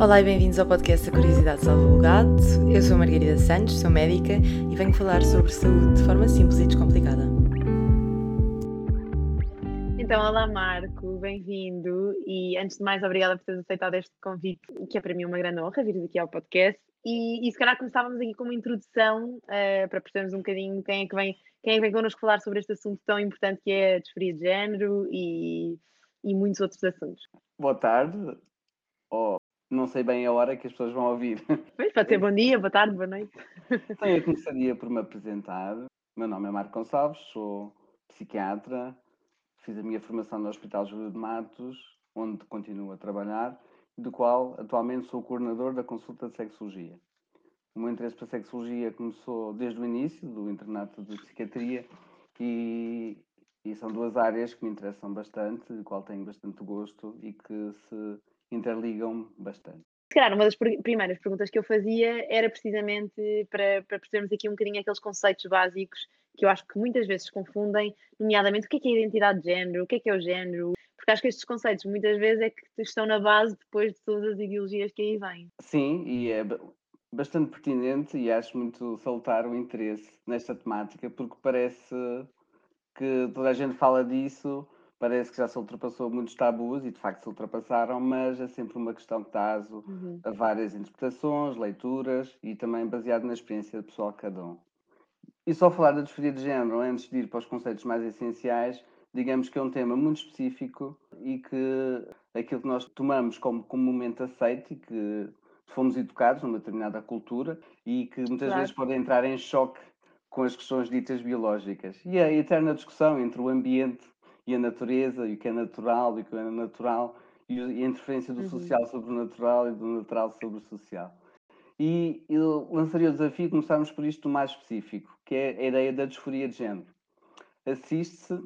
Olá e bem-vindos ao podcast A Curiosidade Salva o Gato. Eu sou a Margarida Santos, sou médica e venho falar sobre saúde de forma simples e descomplicada. Então, olá Marco, bem-vindo e antes de mais, obrigada por teres aceitado este convite, que é para mim uma grande honra vir aqui ao podcast. E, e se calhar começávamos aqui com uma introdução uh, para percebermos um bocadinho quem é que vem, quem é que vem connosco falar sobre este assunto tão importante que é a disforia de género e, e muitos outros assuntos. Boa tarde, oh, não sei bem a hora que as pessoas vão ouvir. Pois, pode ser bom dia, boa tarde, boa noite. Então, eu começaria por me apresentar. Meu nome é Marco Gonçalves, sou psiquiatra, fiz a minha formação no Hospital Júlio de Matos, onde continuo a trabalhar, do qual atualmente sou o coordenador da consulta de sexologia. O meu interesse para a sexologia começou desde o início do internato de psiquiatria e, e são duas áreas que me interessam bastante, de qual tenho bastante gosto e que se interligam bastante. Se calhar, uma das primeiras perguntas que eu fazia era precisamente para, para percebermos aqui um bocadinho aqueles conceitos básicos que eu acho que muitas vezes se confundem, nomeadamente o que é, que é a identidade de género, o que é que é o género, porque acho que estes conceitos muitas vezes é que estão na base depois de todas as ideologias que aí vêm. Sim, e é bastante pertinente e acho muito salutar o interesse nesta temática, porque parece que toda a gente fala disso, parece que já se ultrapassou muitos tabus e de facto se ultrapassaram, mas é sempre uma questão que está uhum. a várias interpretações, leituras e também baseado na experiência pessoal de cada um. E só falar da disforia de género antes de ir para os conceitos mais essenciais, digamos que é um tema muito específico e que aquilo que nós tomamos como comumente aceito e que fomos educados numa determinada cultura e que muitas claro. vezes pode entrar em choque com as questões ditas biológicas. E a eterna discussão entre o ambiente e a natureza, e o que é natural e o que é natural, e a interferência do uhum. social sobre o natural e do natural sobre o social. E eu lançaria o desafio de começarmos por isto mais específico, que é a ideia da disforia de género. Assiste-se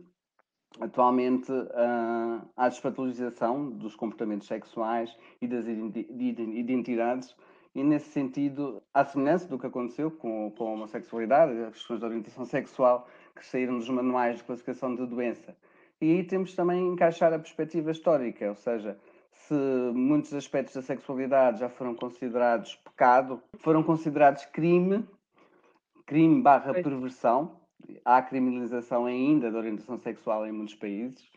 atualmente uh, à despatologização dos comportamentos sexuais e das identidades, e nesse sentido, à semelhança do que aconteceu com, com a homossexualidade, as questões de orientação sexual que saíram dos manuais de classificação de doença, e aí temos também encaixar a perspectiva histórica, ou seja, se muitos aspectos da sexualidade já foram considerados pecado, foram considerados crime, crime barra perversão, há criminalização ainda da orientação sexual em muitos países,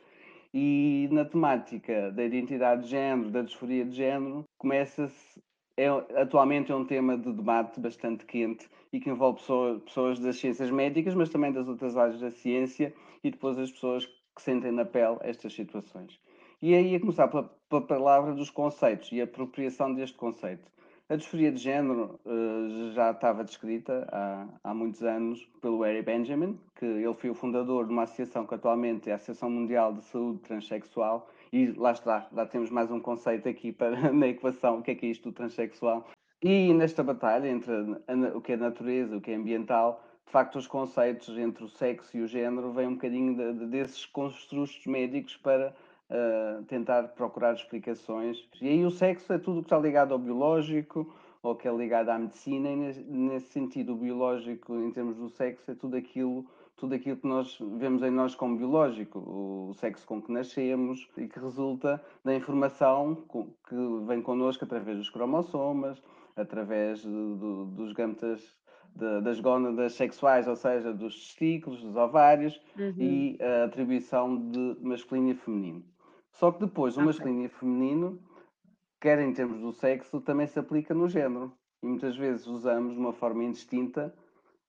e na temática da identidade de género, da disforia de género, começa-se é, atualmente é um tema de debate bastante quente e que envolve pessoas, pessoas das ciências médicas, mas também das outras áreas da ciência e depois as pessoas que sentem na pele estas situações. E aí a começar pela, pela palavra dos conceitos e a apropriação deste conceito. A disforia de género uh, já estava descrita há, há muitos anos pelo Harry Benjamin, que ele foi o fundador de uma associação que atualmente é a Associação Mundial de Saúde Transsexual, e lá está, lá temos mais um conceito aqui para, na equação, o que é que é isto do transexual. E nesta batalha entre a, o que é natureza, o que é ambiental, de facto, os conceitos entre o sexo e o género vêm um bocadinho de, de, desses construtos médicos para uh, tentar procurar explicações. E aí o sexo é tudo que está ligado ao biológico ou que é ligado à medicina, e nesse, sentido, o biológico, em termos do sexo, é tudo aquilo tudo aquilo que nós vemos em nós como biológico, o sexo com que nascemos e que resulta da informação que vem connosco através dos cromossomas, através do, dos gametas de, das gónadas sexuais, ou seja, dos testículos, dos ovários uhum. e a atribuição de masculino e feminino. Só que depois o okay. masculino e feminino, quer em termos do sexo, também se aplica no género. E muitas vezes usamos de uma forma indistinta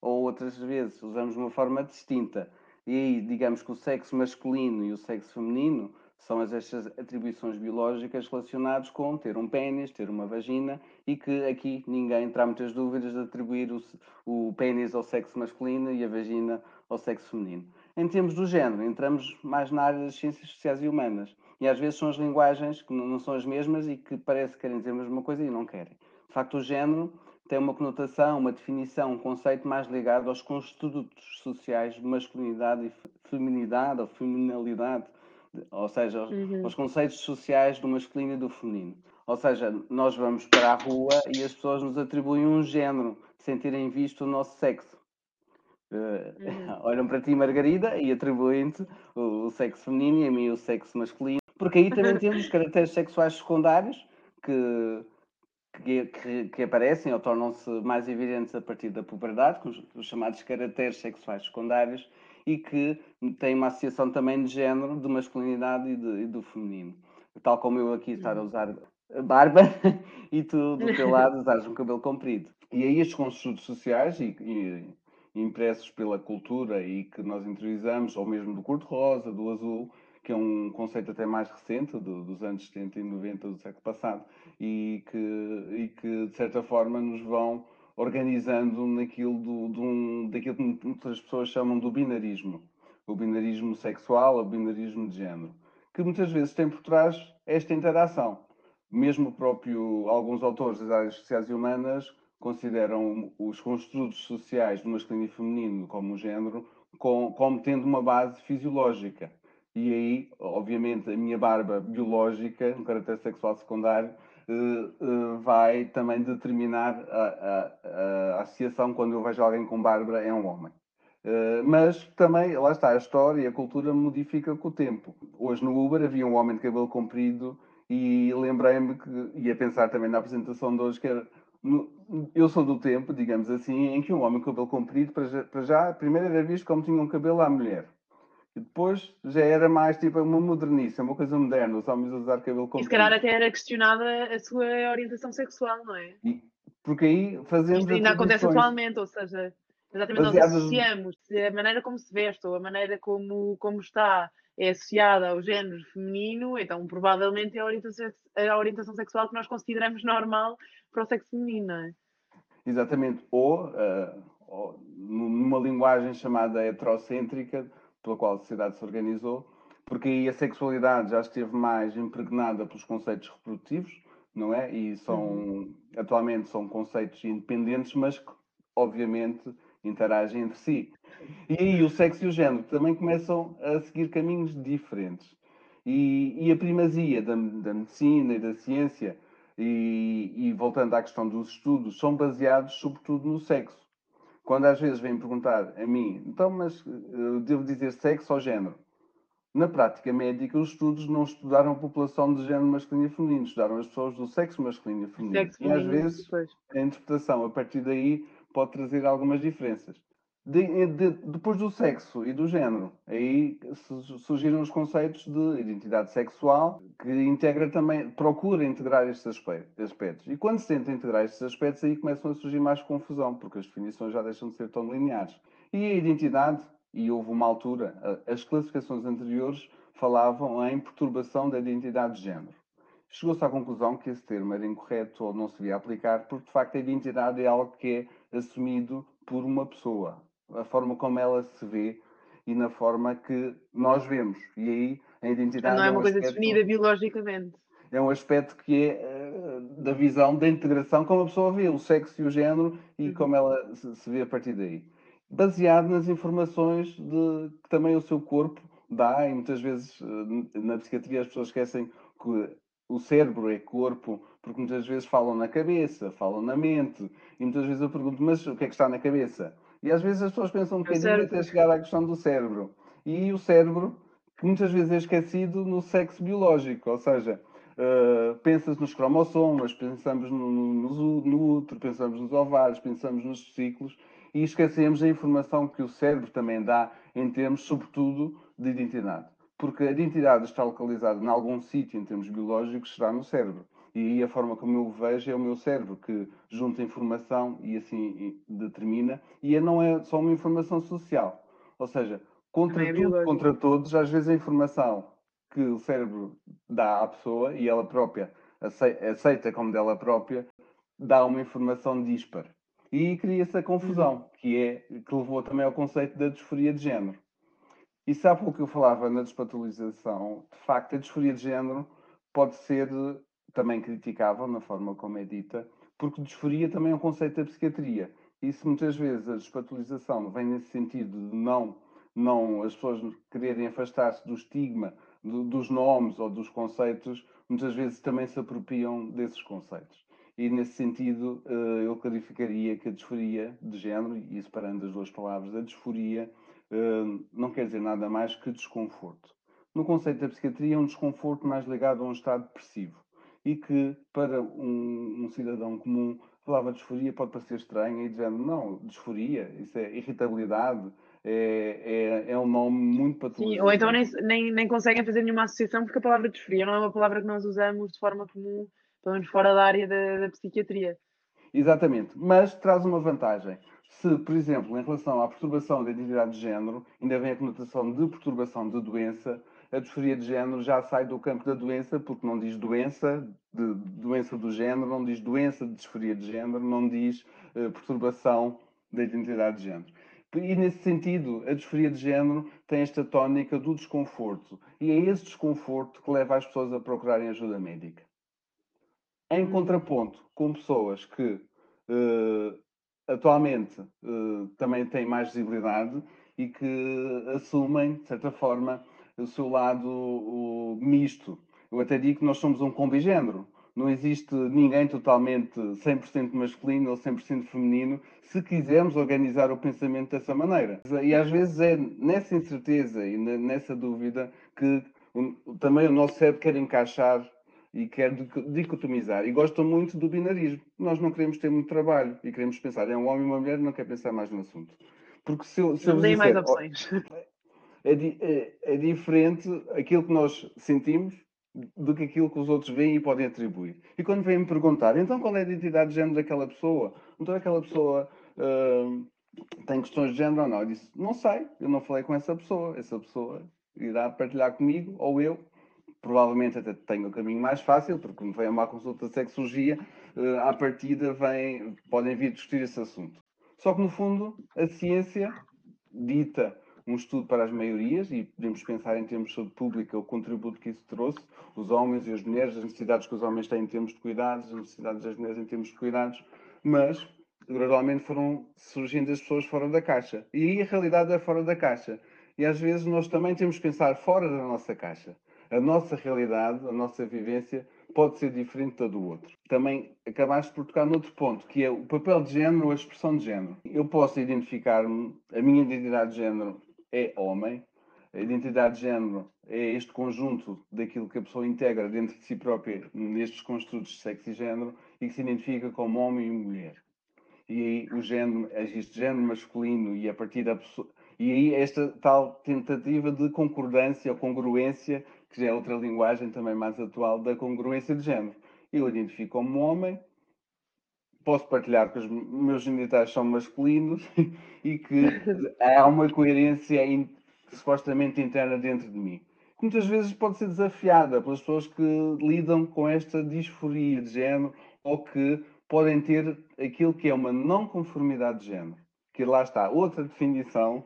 ou outras vezes usamos de uma forma distinta. E aí, digamos que o sexo masculino e o sexo feminino são estas atribuições biológicas relacionadas com ter um pênis, ter uma vagina e que aqui ninguém terá muitas dúvidas de atribuir o, o pênis ao sexo masculino e a vagina ao sexo feminino. Em termos do género, entramos mais na área das ciências sociais e humanas. E às vezes são as linguagens que não são as mesmas e que parece que querem dizer a mesma coisa e não querem. De facto, o género tem uma conotação, uma definição, um conceito mais ligado aos construtos sociais de masculinidade e feminidade ou feminilidade ou seja, uhum. os conceitos sociais do masculino e do feminino. Ou seja, nós vamos para a rua e as pessoas nos atribuem um género sem terem visto o nosso sexo. Uh, uhum. Olham para ti, Margarida, e atribuem-te o, o, sexo feminino e a mim o sexo masculino. Porque aí também temos caracteres sexuais secundários que que, que, que aparecem ou tornam-se mais evidentes a partir da puberdade, com os, os chamados caracteres sexuais secundários, e que têm uma associação também de género, de masculinidade e, de, e do feminino. Tal como eu aqui estar a usar barba e tu do teu lado usares um cabelo comprido. E aí estes construtos sociais e, e, impressos pela cultura e que nós interiorizamos, ou mesmo do cor-de-rosa, do azul, que é um conceito até mais recente, do, dos anos 70 e 90 do século passado, e que, e que de certa forma nos vão organizando naquilo do, do um, daquilo que muitas pessoas chamam do binarismo. O binarismo sexual, o binarismo de género, que muitas vezes tem por trás esta interação. Mesmo próprio, alguns autores das áreas sociais e humanas consideram os construtos sociais do masculino e feminino como género como, como tendo uma base fisiológica. E aí, obviamente, a minha barba biológica, um caráter sexual secundário, eh, eh, vai também determinar a, a, a, associação quando eu vejo alguém com barba é um homem. Eh, mas também, lá está, a história e a cultura modifica com o tempo. Hoje no Uber havia um homem de cabelo comprido e lembrei-me que ia pensar também na apresentação de hoje que era eu sou do tempo, digamos assim, em que um homem com cabelo comprido, para já, para já primeiro era visto como tinha um cabelo à mulher. E depois já era mais tipo uma modernice, uma coisa moderna, os homens a usar cabelo comprido. E se calhar até era questionada a sua orientação sexual, não é? E, porque aí fazemos. Isto ainda acontece atualmente, ou seja, exatamente baseadas... nós associamos se a maneira como se veste ou a maneira como, como está é associada ao género feminino, então provavelmente é a orientação, a orientação sexual que nós consideramos normal para o sexo feminino, não é? Exatamente. Ou, uh, ou numa linguagem chamada heterocêntrica, pela qual a sociedade se organizou, porque aí a sexualidade já esteve mais impregnada pelos conceitos reprodutivos, não é? E são, uhum. atualmente são conceitos independentes, mas que, obviamente, interagem entre si. E aí o sexo e o género também começam a seguir caminhos diferentes. E, e a primazia da, da, medicina e da ciência, e, e voltando à questão dos estudos, são baseados sobretudo no sexo. Quando às vezes vêm perguntar a mim, então, mas eu eh, devo dizer sexo ou género? Na prática médica, os estudos não estudaram a população de género masculino e feminino, estudaram as pessoas do sexo masculino e feminino. Sexo e às vezes depois. a interpretação a partir daí pode trazer algumas diferenças. De, de, depois do sexo e do género, aí surgiram os conceitos de identidade sexual, que integra também, procura integrar estes aspectos. E quando se tenta integrar estes aspectos, aí começam a surgir mais confusão, porque as definições já deixam de ser tão lineares. E a identidade, e houve uma altura, as classificações anteriores falavam em perturbação da identidade de género. Chegou-se à conclusão que esse termo era incorreto ou não se devia aplicar, porque de facto a identidade é algo que é assumido por uma pessoa a forma como ela se vê e na forma que nós vemos. E aí a identidade. Não é, é uma coisa aspecto, definida biologicamente. É um aspecto que é uh, da visão da integração, como a pessoa vê o sexo e o género e uhum. como ela se, se, vê a partir daí. Baseado nas informações de, que também o seu corpo dá, e muitas vezes uh, na psiquiatria as pessoas esquecem que o cérebro é corpo, porque muitas vezes falam na cabeça, falam na mente, e muitas vezes eu pergunto, mas o que é que está na cabeça? E às vezes as pessoas pensam um bocadinho até chegar à questão do cérebro. E o cérebro, que muitas vezes é esquecido no sexo biológico, ou seja, uh, nos cromossomas, pensamos no, no, no útero, pensamos nos ovários, pensamos nos ciclos e esquecemos a informação que o cérebro também dá em termos, sobretudo, de identidade. Porque a identidade está localizada em algum sítio em termos biológicos, será no cérebro. E a forma como eu o vejo é o meu cérebro que junta informação e assim determina. E não é só uma informação social. Ou seja, contra é tudo, contra todos, às vezes a informação que o cérebro dá à pessoa e ela própria aceita como dela própria, dá uma informação dispar. E cria-se a confusão, uhum. que é que levou também ao conceito da disforia de género. E sabe o que eu falava na despatologização? De facto, a disforia de género pode ser também criticável na forma como é dita, porque disforia também é um conceito da psiquiatria. E se muitas vezes a despatologização vem nesse sentido de não, não as pessoas quererem afastar-se do estigma, do, dos nomes ou dos conceitos, muitas vezes também se apropriam desses conceitos. E nesse sentido, eh, eu clarificaria que a disforia de género, e separando as duas palavras, a disforia eh, não quer dizer nada mais que desconforto. No conceito da psiquiatria, é um desconforto mais ligado a um estado depressivo e que para um, um cidadão comum a palavra disforia pode parecer estranha e dizendo não, disforia, isso é irritabilidade, é, é, é um nome muito patológico. Sim, ou então nem, nem, nem conseguem fazer nenhuma associação porque a palavra disforia não é uma palavra que nós usamos de forma comum, pelo menos fora da área da, da psiquiatria. Exatamente, mas traz uma vantagem. Se, por exemplo, em relação à perturbação da identidade de género, ainda vem a conotação de perturbação de doença, a disforia de género já sai do campo da doença, porque não diz doença, de doença do género, não diz doença de disforia de género, não diz uh, perturbação da identidade de género. E nesse sentido, a disforia de género tem esta tónica do desconforto. E é esse desconforto que leva as pessoas a procurarem ajuda médica. Em hum. contraponto com pessoas que uh, atualmente uh, também têm mais visibilidade e que assumem, de certa forma, o seu lado o, misto. Eu até digo que nós somos um combigênero. Não existe ninguém totalmente 100% masculino ou 100% feminino se quisermos organizar o pensamento dessa maneira. E às vezes é nessa incerteza e nessa dúvida que também o nosso cérebro quer encaixar e quer dicotomizar. E gosta muito do binarismo. Nós não queremos ter muito trabalho e queremos pensar, é um homem e uma mulher, não quer pensar mais no assunto. Porque se eu, se eu disser, mais opções. é, é, é diferente aquilo que nós sentimos do que aquilo que os outros veem e podem atribuir. E quando vêm me perguntar, então qual é a identidade de género daquela pessoa? Então aquela pessoa uh, tem questões de género ou não? Eu disse, não sei, eu não falei com essa pessoa. Essa pessoa irá partilhar comigo, ou eu. Provavelmente até tenho o caminho mais fácil, porque quando vem a uma consulta de sexologia, uh, à partida vem, podem vir discutir esse assunto. Só que no fundo, a ciência dita um estudo para as maiorias e podemos pensar em termos de saúde pública o contributo que isso trouxe, os homens e as mulheres, as necessidades que os homens têm em termos de cuidados, as necessidades das mulheres em termos de cuidados, mas gradualmente foram surgindo as pessoas fora da caixa. E aí a realidade é fora da caixa. E às vezes nós também temos que pensar fora da nossa caixa. A nossa realidade, a nossa vivência pode ser diferente da do outro. Também acabaste por tocar noutro ponto, que é o papel de género ou a expressão de género. Eu posso identificar-me, a minha identidade de género é homem. A identidade de género é este conjunto daquilo que a pessoa integra dentro de si própria nestes construtos de sexo e género e que se identifica como homem e mulher. E aí o género, existe género masculino e a partir da pessoa. E aí esta tal tentativa de concordância ou congruência, que já é outra linguagem também mais atual, da congruência de género. Eu identifico como homem, posso partilhar que os meus genitais são masculinos e que há uma coerência in, supostamente interna dentro de mim. Muitas vezes pode ser desafiada pelas pessoas que lidam com esta disforia de género ou que podem ter aquilo que é uma não conformidade de género. Que lá está, outra definição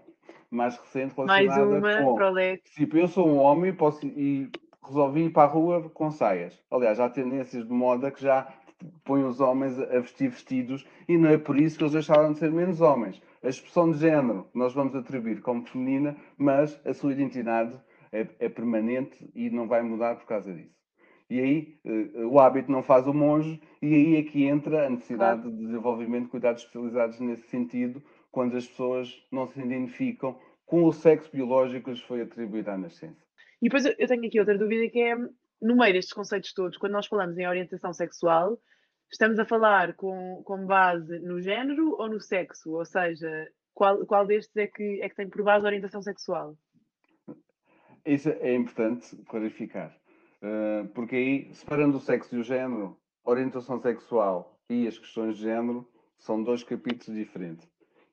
mais recente relacionada mais uma, com... Tipo, eu sou um homem posso, e resolvi ir para a rua com saias. Aliás, há tendências de moda que já põe os homens a vestir vestidos e não é por isso que eles deixaram de ser menos homens. A expressão de género nós vamos atribuir como feminina, mas a sua identidade é, é permanente e não vai mudar por causa disso. E aí uh, o hábito não faz o monge, e aí é que entra a necessidade claro. de desenvolvimento de cuidados especializados nesse sentido, quando as pessoas não se identificam com o sexo biológico que lhes foi atribuído à nascença. E depois eu tenho aqui outra dúvida que é, no meio destes conceitos todos, quando nós falamos em orientação sexual, estamos a falar com, com base no género ou no sexo? Ou seja, qual, qual destes é que, é que tem por base a orientação sexual? Isso é importante clarificar. Uh, porque aí, separando o sexo e o género, orientação sexual e as questões de género são dois capítulos diferentes.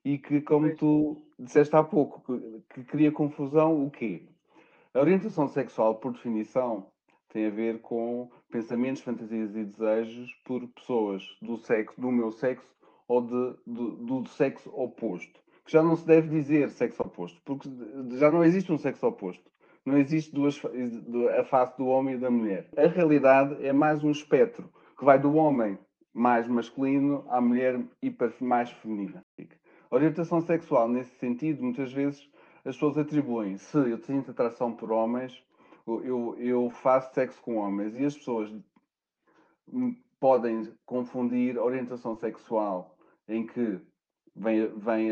E que, como tu disseste há pouco, que, que cria confusão, o quê? A orientação sexual, por definição, tem a ver com pensamentos, fantasias e desejos por pessoas do sexo, do meu sexo ou de, do, do sexo oposto. Que já não se deve dizer sexo oposto, porque já não existe um sexo oposto. Não existe duas, a face do homem e da mulher. A realidade é mais um espectro que vai do homem mais masculino à mulher hiper mais feminina. A orientação sexual, nesse sentido, muitas vezes as pessoas atribuem se eu tenho atração por homens, eu, eu faço sexo com homens e as pessoas podem confundir orientação sexual em que vem, vem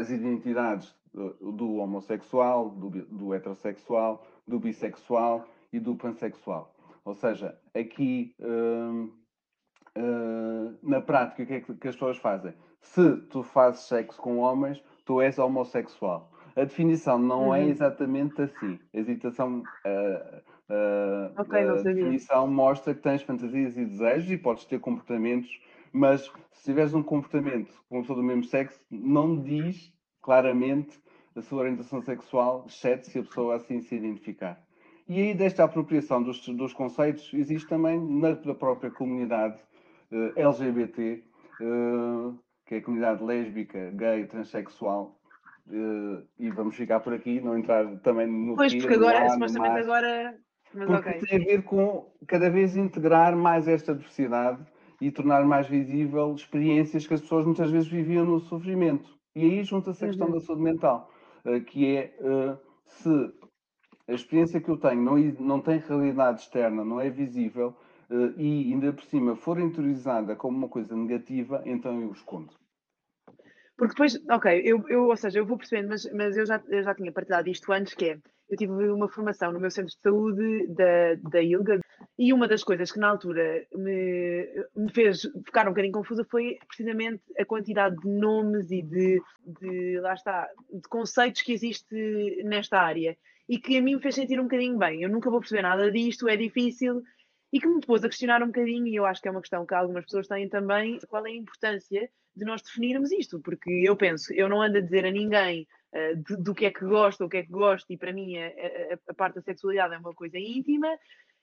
as identidades do, do homossexual, do, do, heterossexual, do bissexual e do pansexual. Ou seja, aqui uh, uh, na prática, o que é que as pessoas fazem? Se tu fazes sexo com homens, tu és homossexual. A definição não é uhum. é exatamente assim. A hesitação, uh, okay, a definição mostra que tens fantasias e desejos e podes ter comportamentos, mas se tiveres um comportamento com uma pessoa do mesmo sexo, não diz claramente a sua orientação sexual, exceto se a pessoa assim se identificar. E aí, desta apropriação dos, dos conceitos, existe também na, na própria comunidade uh, eh, LGBT, uh, eh, que é a comunidade lésbica, gay, transexual, uh, e vamos ficar por aqui, não entrar também no. Pois, porque agora, supostamente agora. Mas porque okay. tem a ver com cada vez integrar mais esta diversidade e tornar mais visível experiências que as pessoas muitas vezes viviam no sofrimento. E aí junta-se a questão uhum. da saúde mental, que é se a experiência que eu tenho não, não tem realidade externa, não é visível, uh, e ainda por cima for interiorizada como uma coisa negativa, então eu escondo. Porque depois, ok, eu, eu, ou seja, eu vou percebendo, mas, mas eu, já, eu já tinha partilhado isto antes, que é, eu tive uma formação no meu centro de saúde da, da ILGA, e uma das coisas que na altura me, me fez ficar um bocadinho confusa foi precisamente a quantidade de nomes e de, de, lá está, de conceitos que existe nesta área e que a mim me fez sentir um bocadinho bem. Eu nunca vou perceber nada disto, é difícil, e que me pôs a questionar um bocadinho, e eu acho que é uma questão que algumas pessoas têm também, qual é a importância de nós definirmos isto, porque eu penso, eu não ando a dizer a ninguém uh, de, do que é que gosto, o que é que gosto, e para mim a, a, a, parte da sexualidade é uma coisa íntima,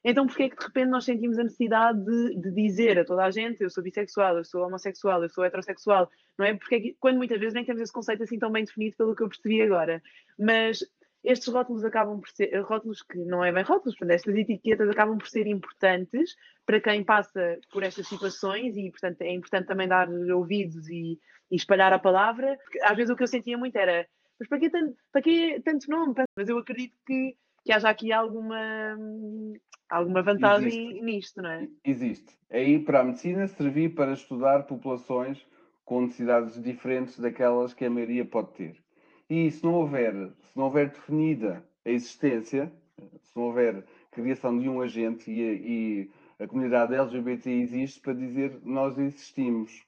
então porquê é que de repente nós sentimos a necessidade de, de, dizer a toda a gente eu sou bissexual, eu sou homossexual, eu sou heterossexual, não é? Porque é que, quando muitas vezes nem temos esse conceito assim tão bem definido pelo que eu percebi agora. Mas estes rótulos acabam por ser, rótulos que não é bem rótulos, portanto, estas etiquetas acabam por ser importantes para quem passa por estas situações e, portanto, é importante também dar ouvidos e, e espalhar a palavra. Porque, às vezes o que eu sentia muito era, mas para que tanto, para que tanto nome? Mas eu acredito que, que haja aqui alguma, alguma vantagem Existe. nisto, não é? Existe. Aí para a medicina servir para estudar populações com necessidades diferentes daquelas que a maioria pode ter. E se não houver, se não houver definida a existência, se não houver criação de um agente e, e a comunidade LGBT existe para dizer nós existimos,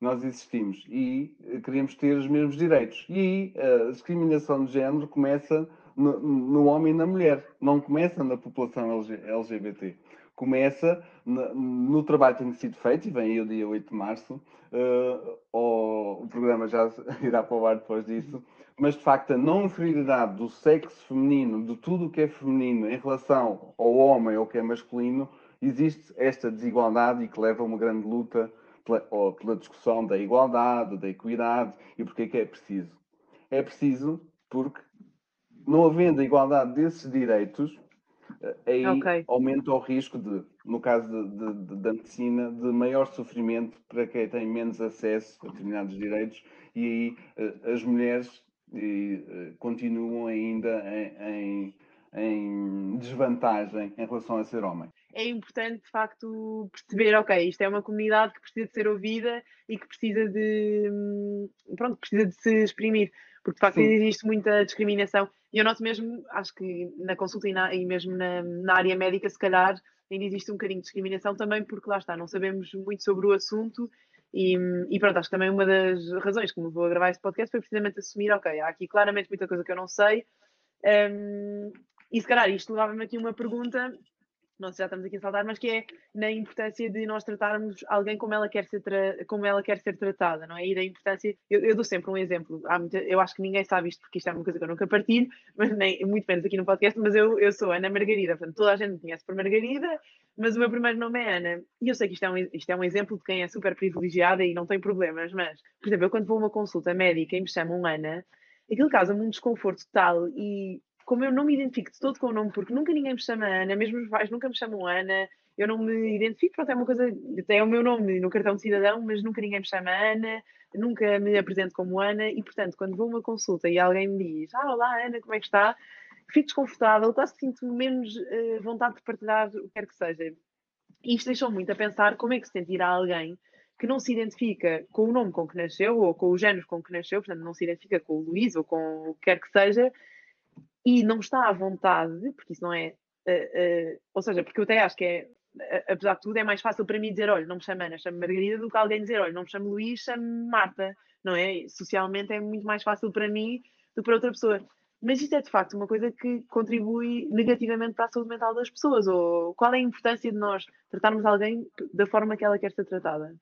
nós existimos. E queremos ter os mesmos direitos. E aí a discriminação de género começa no, no homem e na mulher, não começa na população LGBT começa no, trabalho que tem sido feito, e vem aí o dia 8 de março, uh, o, o programa já irá para o ar depois disso, mas de facto a não inferioridade do sexo feminino, de tudo o que é feminino em relação ao homem ou que é masculino, existe esta desigualdade e que leva a uma grande luta pela, ou, pela discussão da igualdade, da equidade e porque é que é preciso. É preciso porque, não havendo a igualdade desses direitos, eh, aí okay. aumenta o risco de, no caso de, de, de, da medicina, de maior sofrimento para quem tem menos acesso a determinados direitos e aí eh, as mulheres e uh, continuam ainda em, em, em, desvantagem em relação a ser homem. É importante, de facto, perceber, ok, isto é uma comunidade que precisa de ser ouvida e que precisa de, hum, pronto, precisa de se exprimir, porque de facto Sim. existe muita discriminação. E eu noto mesmo, acho que na consulta e, na, e mesmo na, na área médica, se calhar, ainda existe um bocadinho de discriminação também, porque lá está, não sabemos muito sobre o assunto e, e, pronto, acho que também uma das razões que me vou gravar este podcast foi precisamente assumir, ok, há aqui claramente muita coisa que eu não sei. Um, e se calhar isto levava-me aqui uma pergunta se já estamos aqui a saltar, mas que é na importância de nós tratarmos alguém como ela quer ser, como ela quer ser tratada, não é? E da importância, eu, eu dou sempre um exemplo, muita, eu acho que ninguém sabe isto porque isto é uma coisa que eu nunca partilho, mas nem, muito menos aqui no podcast, mas eu, eu sou Ana Margarida, portanto toda a gente me conhece por Margarida, mas o meu primeiro nome é Ana. E eu sei que isto é, um, isto é um exemplo de quem é super privilegiada e não tem problemas, mas, por exemplo, eu quando vou a uma consulta médica e me chamam Ana, aquilo causa-me um desconforto tal e como eu não me identifico de todo com o nome, porque nunca ninguém me chama Ana, mesmo os pais nunca me chamam Ana, eu não me identifico, pronto, é uma coisa, tem o meu nome no cartão de cidadão, mas nunca ninguém me chama Ana, nunca me apresento como Ana, e portanto, quando vou a uma consulta e alguém me diz, ah, olá Ana, como é que está? Fico desconfortável, quase sinto menos uh, vontade de partilhar o que quer que seja. E isto deixou muito a pensar como é que se sentirá alguém que não se identifica com o nome com que nasceu ou com o género com que nasceu, portanto, não se identifica com o Luís ou com o que quer que seja, e não está à vontade, porque isso não é Uh, uh, ou seja, porque eu até acho que é, apesar de tudo, é mais fácil para mim dizer, olha, não me chamo Ana, chamo Margarida, do que alguém dizer, olha, não me chamo Luís, chamo Marta, não é? Socialmente é muito mais fácil para mim do que para outra pessoa. Mas isto é de facto uma coisa que contribui negativamente para a saúde mental das pessoas. Ou qual é a importância de nós tratarmos alguém da forma que ela quer ser tratada?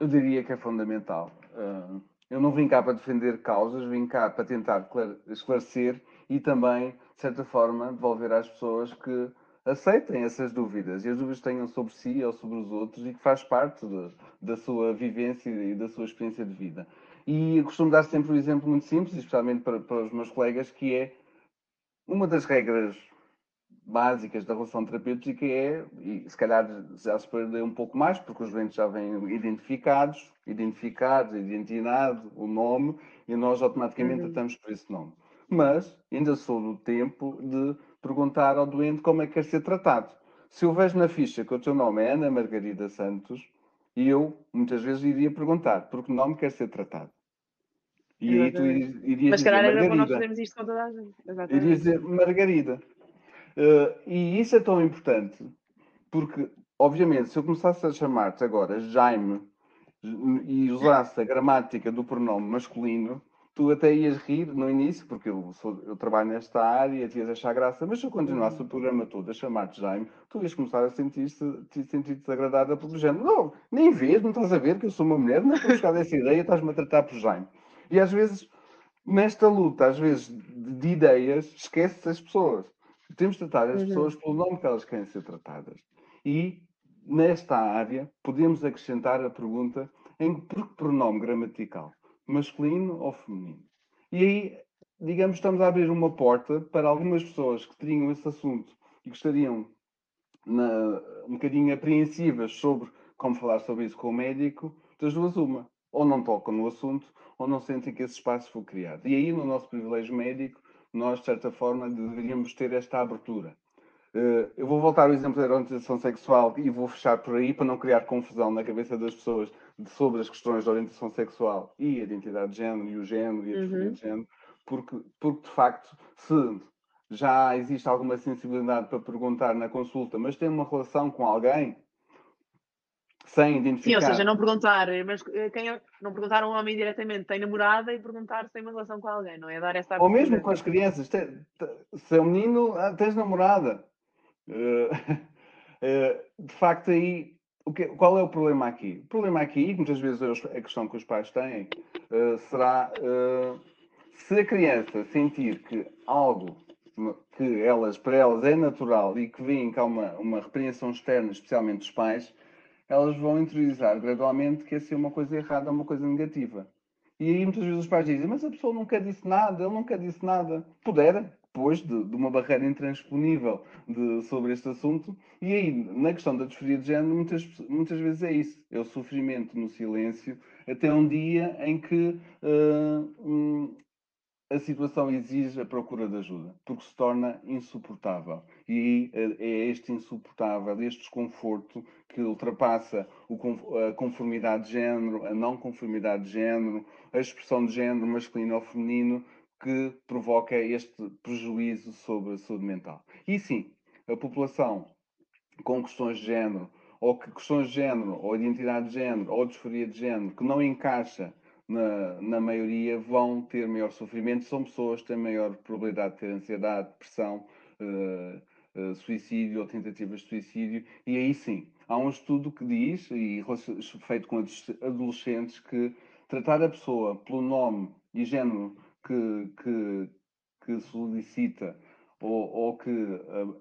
Eu diria que é fundamental. Uh, eu não vim cá para defender causas, vim cá para tentar esclarecer e também, de certa forma, devolver às pessoas que aceitem essas dúvidas e as dúvidas tenham sobre si ou sobre os outros e que faz parte de, da sua vivência e da sua experiência de vida. E costumo dar sempre um exemplo muito simples, especialmente para, para os meus colegas, que é uma das regras básicas da relação terapêutica é, e se calhar já se perdeu um pouco mais, porque os doentes já vêm identificados, identificados, identidade, o nome, e nós automaticamente uhum. tratamos por esse nome. Mas ainda sou do tempo de perguntar ao doente como é que quer ser tratado. Se eu vejo na ficha que o teu nome é Ana Margarida Santos, eu muitas vezes iria perguntar por que nome quer ser tratado. E aí tu irias Mas, dizer calhar, Margarida. nós fazemos isto com toda a gente. Exatamente. Irias dizer Margarida. Uh, e isso é tão importante porque, obviamente, se eu começasse a chamar-te agora Jaime e usasse a gramática do pronome masculino, tu até ias rir no início, porque eu, sou, eu trabalho nesta área e ias achar graça, mas se eu continuasse o programa todo a chamar-te Jaime, tu ias começar a sentir-te sentir desagradada pelo género. Não, nem vês, não estás a ver que eu sou uma mulher, não estou a buscar dessa ideia, estás-me a tratar por Jaime. E às vezes, nesta luta, às vezes, de ideias, esquece-se as pessoas. Temos de tratar as uhum. pessoas pelo nome que elas querem ser tratadas. E, nesta área, podemos acrescentar a pergunta em por que pronome gramatical? masculino ou feminino. E aí, digamos, estamos a abrir uma porta para algumas pessoas que teriam esse assunto e gostariam na, um bocadinho apreensivas sobre como falar sobre isso com o médico, das duas uma. Ou não tocam no assunto, ou não sentem que esse espaço foi criado. E aí, no nosso privilégio médico, nós, de certa forma, deveríamos ter esta abertura. Eh, eu vou voltar ao exemplo da orientação sexual e vou fechar por aí para não criar confusão na cabeça das pessoas sobre as questões da orientação sexual e a identidade de género e o género e a disforia uhum. de género, porque, porque de facto, se já existe alguma sensibilidade para perguntar na consulta, mas tem uma relação com alguém sem identificar. Sim, ou seja, não perguntar, mas eh, quem é, não perguntar a um homem diretamente tem namorada e perguntar se tem uma relação com alguém, não é? Dar essa Ou mesmo com as crianças, se é um menino, ah, tens namorada. Uh, uh, de facto, aí que, qual é o problema aqui? O problema aqui, muitas vezes a questão que os pais têm, uh, será se a criança sentir que algo que elas, para elas é natural e que que há uma, uma repreensão externa, especialmente dos pais, elas vão interiorizar gradualmente que essa é uma coisa errada, uma coisa negativa. E aí muitas vezes os pais dizem, mas a pessoa nunca disse nada, ele nunca disse nada. Pudera, depois de, de, uma barreira intransponível de, sobre este assunto. E aí, na questão da disforia de género, muitas, muitas vezes é isso: é o sofrimento no silêncio, até um dia em que uh, a situação exige a procura de ajuda, porque se torna insuportável. E é, é este insuportável, este desconforto que ultrapassa a conformidade de género, a não conformidade de género, a expressão de género masculino ou feminino, que provoca este prejuízo sobre a saúde mental. E sim, a população com questões de género, ou que questões de género, ou identidade de género, ou disforia de género, que não encaixa na, na maioria, vão ter maior sofrimento. São pessoas que têm maior probabilidade de ter ansiedade, depressão, uh, uh, suicídio ou tentativas de suicídio. E aí sim, há um estudo que diz, e feito com adolescentes, que tratar a pessoa pelo nome e género que, que, que solicita ou, ou, que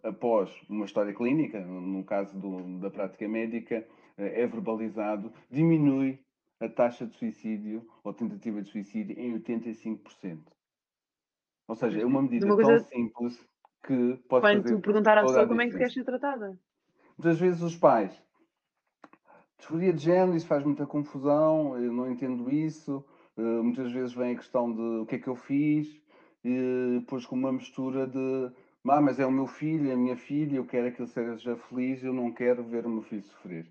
após uma história clínica, no caso do, da prática médica, eh, é verbalizado, diminui a taxa de suicídio ou tentativa de suicídio em 85%. Ou seja, é uma medida uma tão simples que pode Quando fazer tu perguntar à pessoa como é que queres ser tratada. Muitas vezes os pais, disforia de género, isso faz muita confusão, eu não entendo isso, Uh, muitas vezes vem a questão de o que é que eu fiz, e depois com uma mistura de ah, mas é o meu filho, é a minha filha, eu quero que ele seja feliz, eu não quero ver o meu filho sofrer.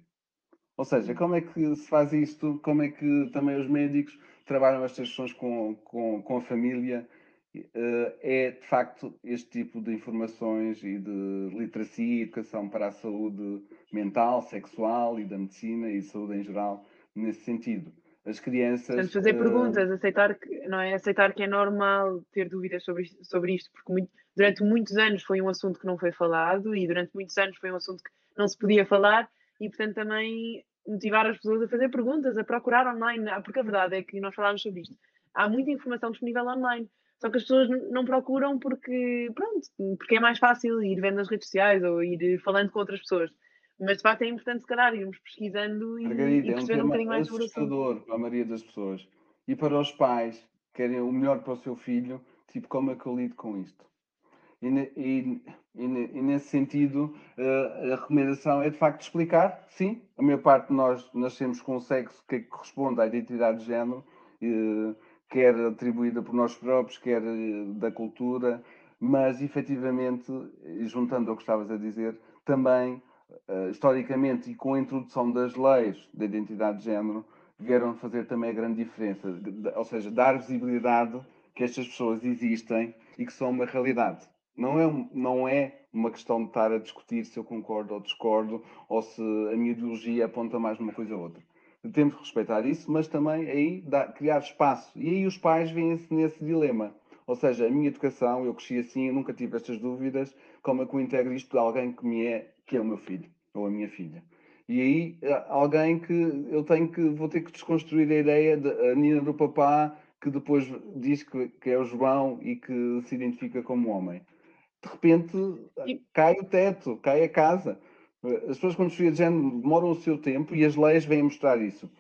Ou seja, como é que se faz isto? Como é que também os médicos trabalham estas questões com, com, com a família uh, é de facto este tipo de informações e de literacia e educação para a saúde mental, sexual e da medicina e saúde em geral, nesse sentido. As crianças. Portanto, fazer uh... perguntas, aceitar que, não é? aceitar que é normal ter dúvidas sobre, sobre isto, porque muito, durante muitos anos foi um assunto que não foi falado e durante muitos anos foi um assunto que não se podia falar e, portanto, também motivar as pessoas a fazer perguntas, a procurar online, porque a verdade é que nós falámos sobre isto. Há muita informação disponível online, só que as pessoas não procuram porque, pronto, porque é mais fácil ir vendo nas redes sociais ou ir falando com outras pessoas. Mas de facto é importante, se calhar, irmos pesquisando e, Margarida, e perceber é um, um bocadinho mais sobre assustador para a maioria das pessoas. E para os pais que querem o melhor para o seu filho, tipo, como é que eu lido com isto? E, e, e, nesse sentido, eh, a recomendação é de facto explicar, sim, a maior parte de nós nascemos com um sexo que corresponde à identidade de género, eh, quer atribuída por nós próprios, quer eh, da cultura, mas efetivamente, juntando ao que estavas a dizer, também, historicamente e com a introdução das leis da identidade de género, vieram fazer também a grande diferença, ou seja, dar visibilidade que estas pessoas existem e que são uma realidade. Não é, não é uma questão de estar a discutir se eu concordo ou discordo, ou se a minha ideologia aponta mais numa coisa ou outra. Temos que respeitar isso, mas também aí dá, criar espaço. E aí os pais vêm-se nesse dilema. Ou seja, a minha educação, eu cresci assim, eu nunca tive estas dúvidas, como é que eu integro isto a alguém que me é, que é o meu filho, ou a minha filha. E aí, alguém que eu tenho que, vou ter que desconstruir a ideia da Nina do papá, que depois diz que, que é o João e que se identifica como homem de repente cai o teto, cai a casa. As pessoas com disforia de género demoram o seu tempo e as leis vêm mostrar isso.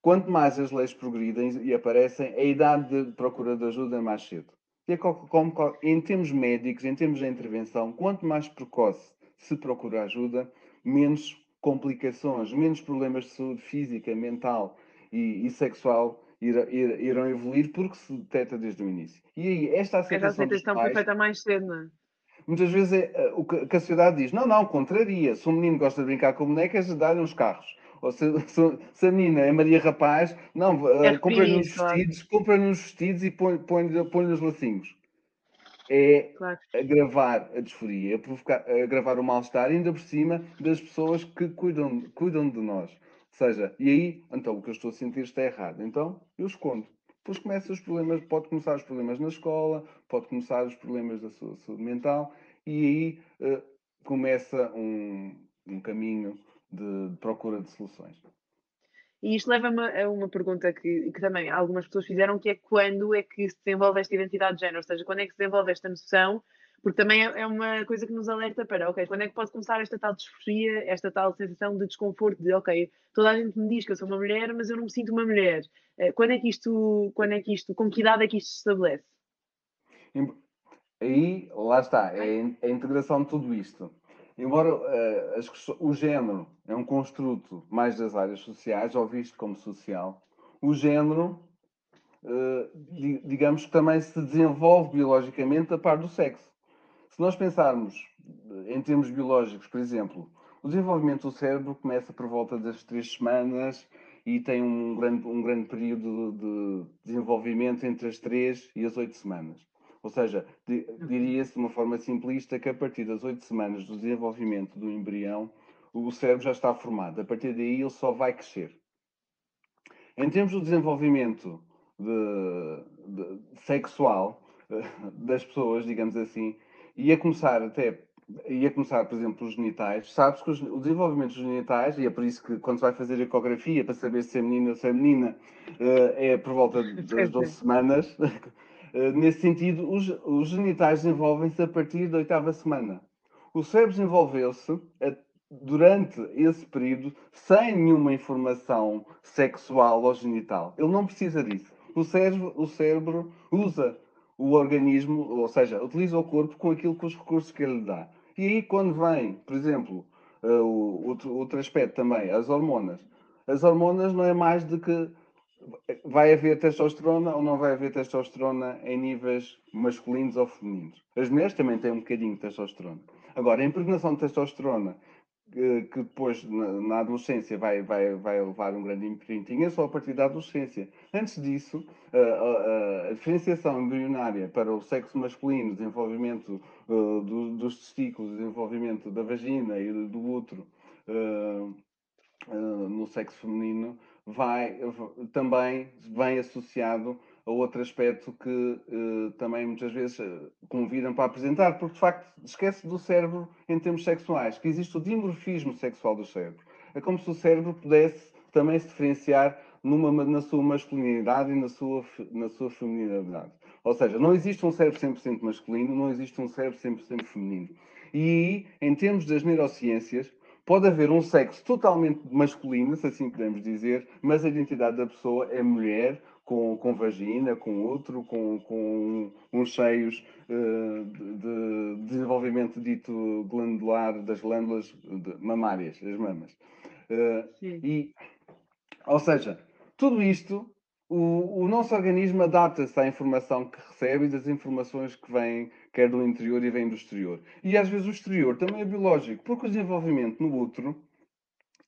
Quanto mais as leis progridem e aparecem, a idade de procura de ajuda é mais cedo. E é como, em termos médicos, em termos de intervenção, quanto mais precoce se procura ajuda, menos complicações, menos problemas de saúde física, mental e, e sexual irão evoluir porque se detecta desde o início. E aí, esta aceitação. Esta aceitação foi feita mais cedo, não é? Muitas vezes é, eh, o que a sociedade diz: não, não, contraria. Se um menino gosta de brincar com bonecas, dá-lhe uns carros. Ou se, se, se, a menina é Maria Rapaz, não, é uh, compra-lhe uns vestidos, compra-lhe uns vestidos e põe-lhe põe, põe os lacinhos. É claro. agravar a disforia, é provocar, agravar o mal-estar, ainda por cima das pessoas que cuidam, cuidam de nós. Ou seja, e aí, então o que eu estou a sentir está errado. Então eu escondo depois os problemas, pode começar os problemas na escola, pode começar os problemas da sua saúde mental e aí uh, começa um, um caminho de, de, procura de soluções. E isto leva-me a uma pergunta que, que, também algumas pessoas fizeram, que é quando é que se desenvolve esta identidade de género, ou seja, quando é que se desenvolve esta noção porque também é, é uma coisa que nos alerta para, ok, quando é que pode começar esta tal disforia, esta tal sensação de desconforto, de, ok, toda a gente me diz que eu sou uma mulher, mas eu não me sinto uma mulher. Eh, quando é que isto, quando é que isto, com que idade é que isto se estabelece? Aí, lá está, é a integração de tudo isto. Embora uh, as, o género é um construto mais das áreas sociais, ou visto como social, o género, uh, digamos que também se desenvolve biologicamente a par do sexo. Se nós pensarmos em termos biológicos, por exemplo, o desenvolvimento do cérebro começa por volta das três semanas e tem um grande, um grande período de desenvolvimento entre as três e as oito semanas. Ou seja, diria-se de uma forma simplista que a partir das oito semanas do desenvolvimento do embrião, o cérebro já está formado. A partir daí ele só vai crescer. Em termos do desenvolvimento de, de, sexual eh, das pessoas, digamos assim, ia começar até ia começar, por exemplo, os genitais. Sabes que os, o desenvolvimento dos genitais, e é por isso que quando se vai fazer ecografia para saber se é menino ou se é menina, uh, é por volta das 12 semanas. Uh, nesse sentido, os, os genitais desenvolvem-se a partir da oitava semana. O cérebro desenvolveu-se durante esse período sem nenhuma informação sexual ou genital. Ele não precisa disso. O cérebro, o cérebro usa o organismo, ou seja, utiliza o corpo com aquilo com os recursos que ele dá. E aí, quando vem, por exemplo, uh, outro, outro aspecto também, as hormonas. As hormonas não é mais de que vai haver testosterona ou não vai haver testosterona em níveis masculinos ou femininos. As mulheres também têm um bocadinho de testosterona. Agora, a impregnação de testosterona que, depois, na, adolescência, vai, vai, vai levar um grande imprinting, é só a partir da adolescência. Antes disso, a, a, a diferenciação embrionária para o sexo masculino, desenvolvimento uh, do, dos testículos, desenvolvimento da vagina e do útero uh, uh, no sexo feminino, vai, também vem associado outro aspecto que uh, também muitas vezes uh, convidam para apresentar, porque de facto esquece do cérebro em termos sexuais, que existe o dimorfismo sexual do cérebro. É como se o cérebro pudesse também se diferenciar numa, na sua masculinidade e na sua, na sua feminilidade. Ou seja, não existe um cérebro 100% masculino, não existe um cérebro 100% feminino. E em termos das neurociências, pode haver um sexo totalmente masculino, se assim podemos dizer, mas a identidade da pessoa é mulher com, com vagina, com outro, com, com uns cheios uh, de, de, desenvolvimento dito glandular das glândulas mamárias, as mamas. Uh, e, ou seja, tudo isto, o, o nosso organismo adapta-se à informação que recebe e das informações que vêm, quer do interior e vêm do exterior. E às vezes o exterior também é biológico, porque o desenvolvimento no útero,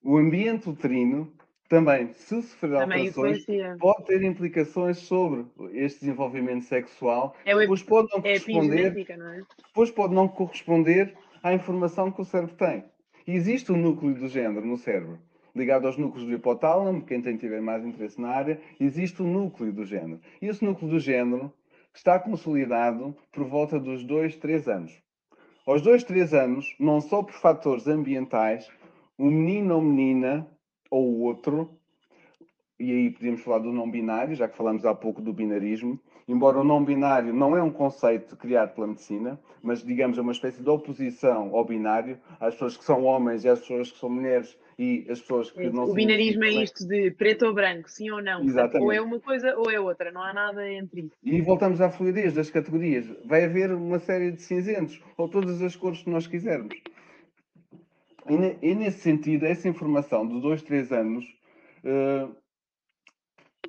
o ambiente uterino, também, se sofrer alterações, pode ter implicações sobre este desenvolvimento sexual. É depois pode não é corresponder, não é? depois pode não corresponder à informação que o cérebro tem. E existe um núcleo do género no cérebro, ligado aos núcleos do hipotálamo, quem tem tiver mais interesse na área, existe um núcleo do género. E esse núcleo do género está consolidado por volta dos 2, 3 anos. Aos 2, 3 anos, não só por fatores ambientais, o menino ou menina ou outro, e aí podíamos falar do não binário, já que falamos há pouco do binarismo, embora o não binário não é um conceito criado pela medicina, mas digamos é uma espécie de oposição ao binário, às pessoas que são homens e às pessoas que são mulheres e as pessoas que não O binarismo é isto de preto ou branco, sim ou não. Exatamente. Ou é uma coisa ou é outra, não há nada entre isso. E voltamos à fluidez das categorias. Vai haver uma série de cinzentos, ou todas as cores que nós quisermos. E, e, nesse sentido, essa informação de 2, 3 anos uh,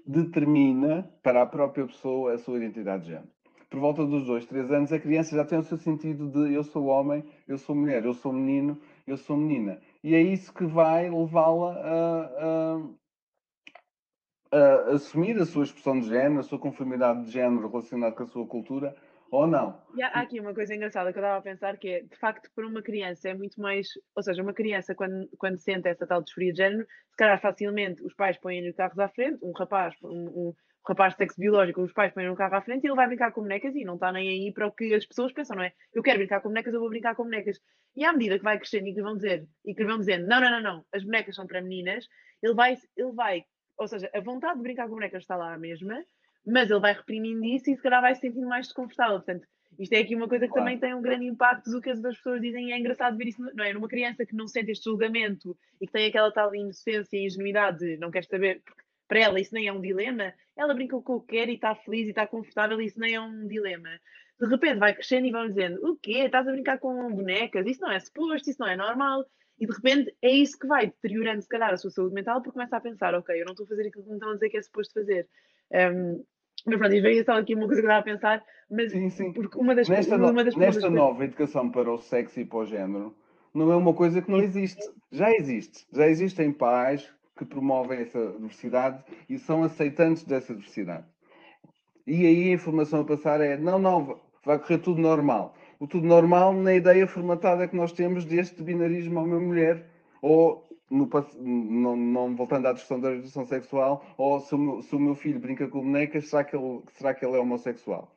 determina para a própria pessoa a sua identidade de género. Por volta dos 2, 3 anos, a criança já tem o seu sentido de eu sou homem, eu sou mulher, eu sou menino, eu sou menina. E é isso que vai levá-la a, a, a, assumir a sua expressão de género, a sua conformidade de género relacionada com a sua cultura, ou não. E há aqui uma coisa engraçada que eu estava a pensar que é, de facto, para uma criança é muito mais, ou seja, uma criança quando, quando sente essa tal disforia de género, se calhar facilmente os pais põem-lhe o carro à frente, um rapaz, um, um rapaz de sexo biológico, os pais põem o carro à frente e ele vai brincar com bonecas e não está nem aí para o que as pessoas pensam, não é? Eu quero brincar com bonecas, eu vou brincar com bonecas. E à medida que vai crescendo e que vão dizer, e que vão dizendo, não, não, não, não, as bonecas são para meninas, ele vai, ele vai, ou seja, a vontade de brincar com bonecas está lá a mesma, mas ele vai reprimindo isso e se calhar vai se sentindo mais desconfortável. Portanto, isto é aqui uma coisa que claro. também tem um grande impacto do que as pessoas dizem, e é engraçado ver isso, não é? Numa criança que não sente este julgamento e que tem aquela tal inocência e ingenuidade de não quer saber, porque para ela isso nem é um dilema, ela brinca com o que quer e está feliz e está confortável e isso nem é um dilema. De repente vai crescendo e vão dizendo: o quê? Estás a brincar com bonecas? Isso não é suposto, isso não é normal. E de repente é isso que vai deteriorando, se calhar, a sua saúde mental, porque começa a pensar: ok, eu não estou a fazer aquilo que me estão a dizer que é suposto fazer. Um, mas pronto, veio só aqui uma coisa que eu estava a pensar, mas sim, sim. porque uma das Nesta, uma das nesta nova educação para o sexo e para o género, não é uma coisa que não existe. Já existe. Já existem pais que promovem essa diversidade e são aceitantes dessa diversidade. E aí a informação a passar é: não, não, vai correr tudo normal. O tudo normal na ideia formatada que nós temos deste binarismo homem-mulher, ou no, não, não, voltando à discussão da orientação sexual, ou se o, meu, se o, meu, filho brinca com bonecas, será que, ele, será que ele é homossexual?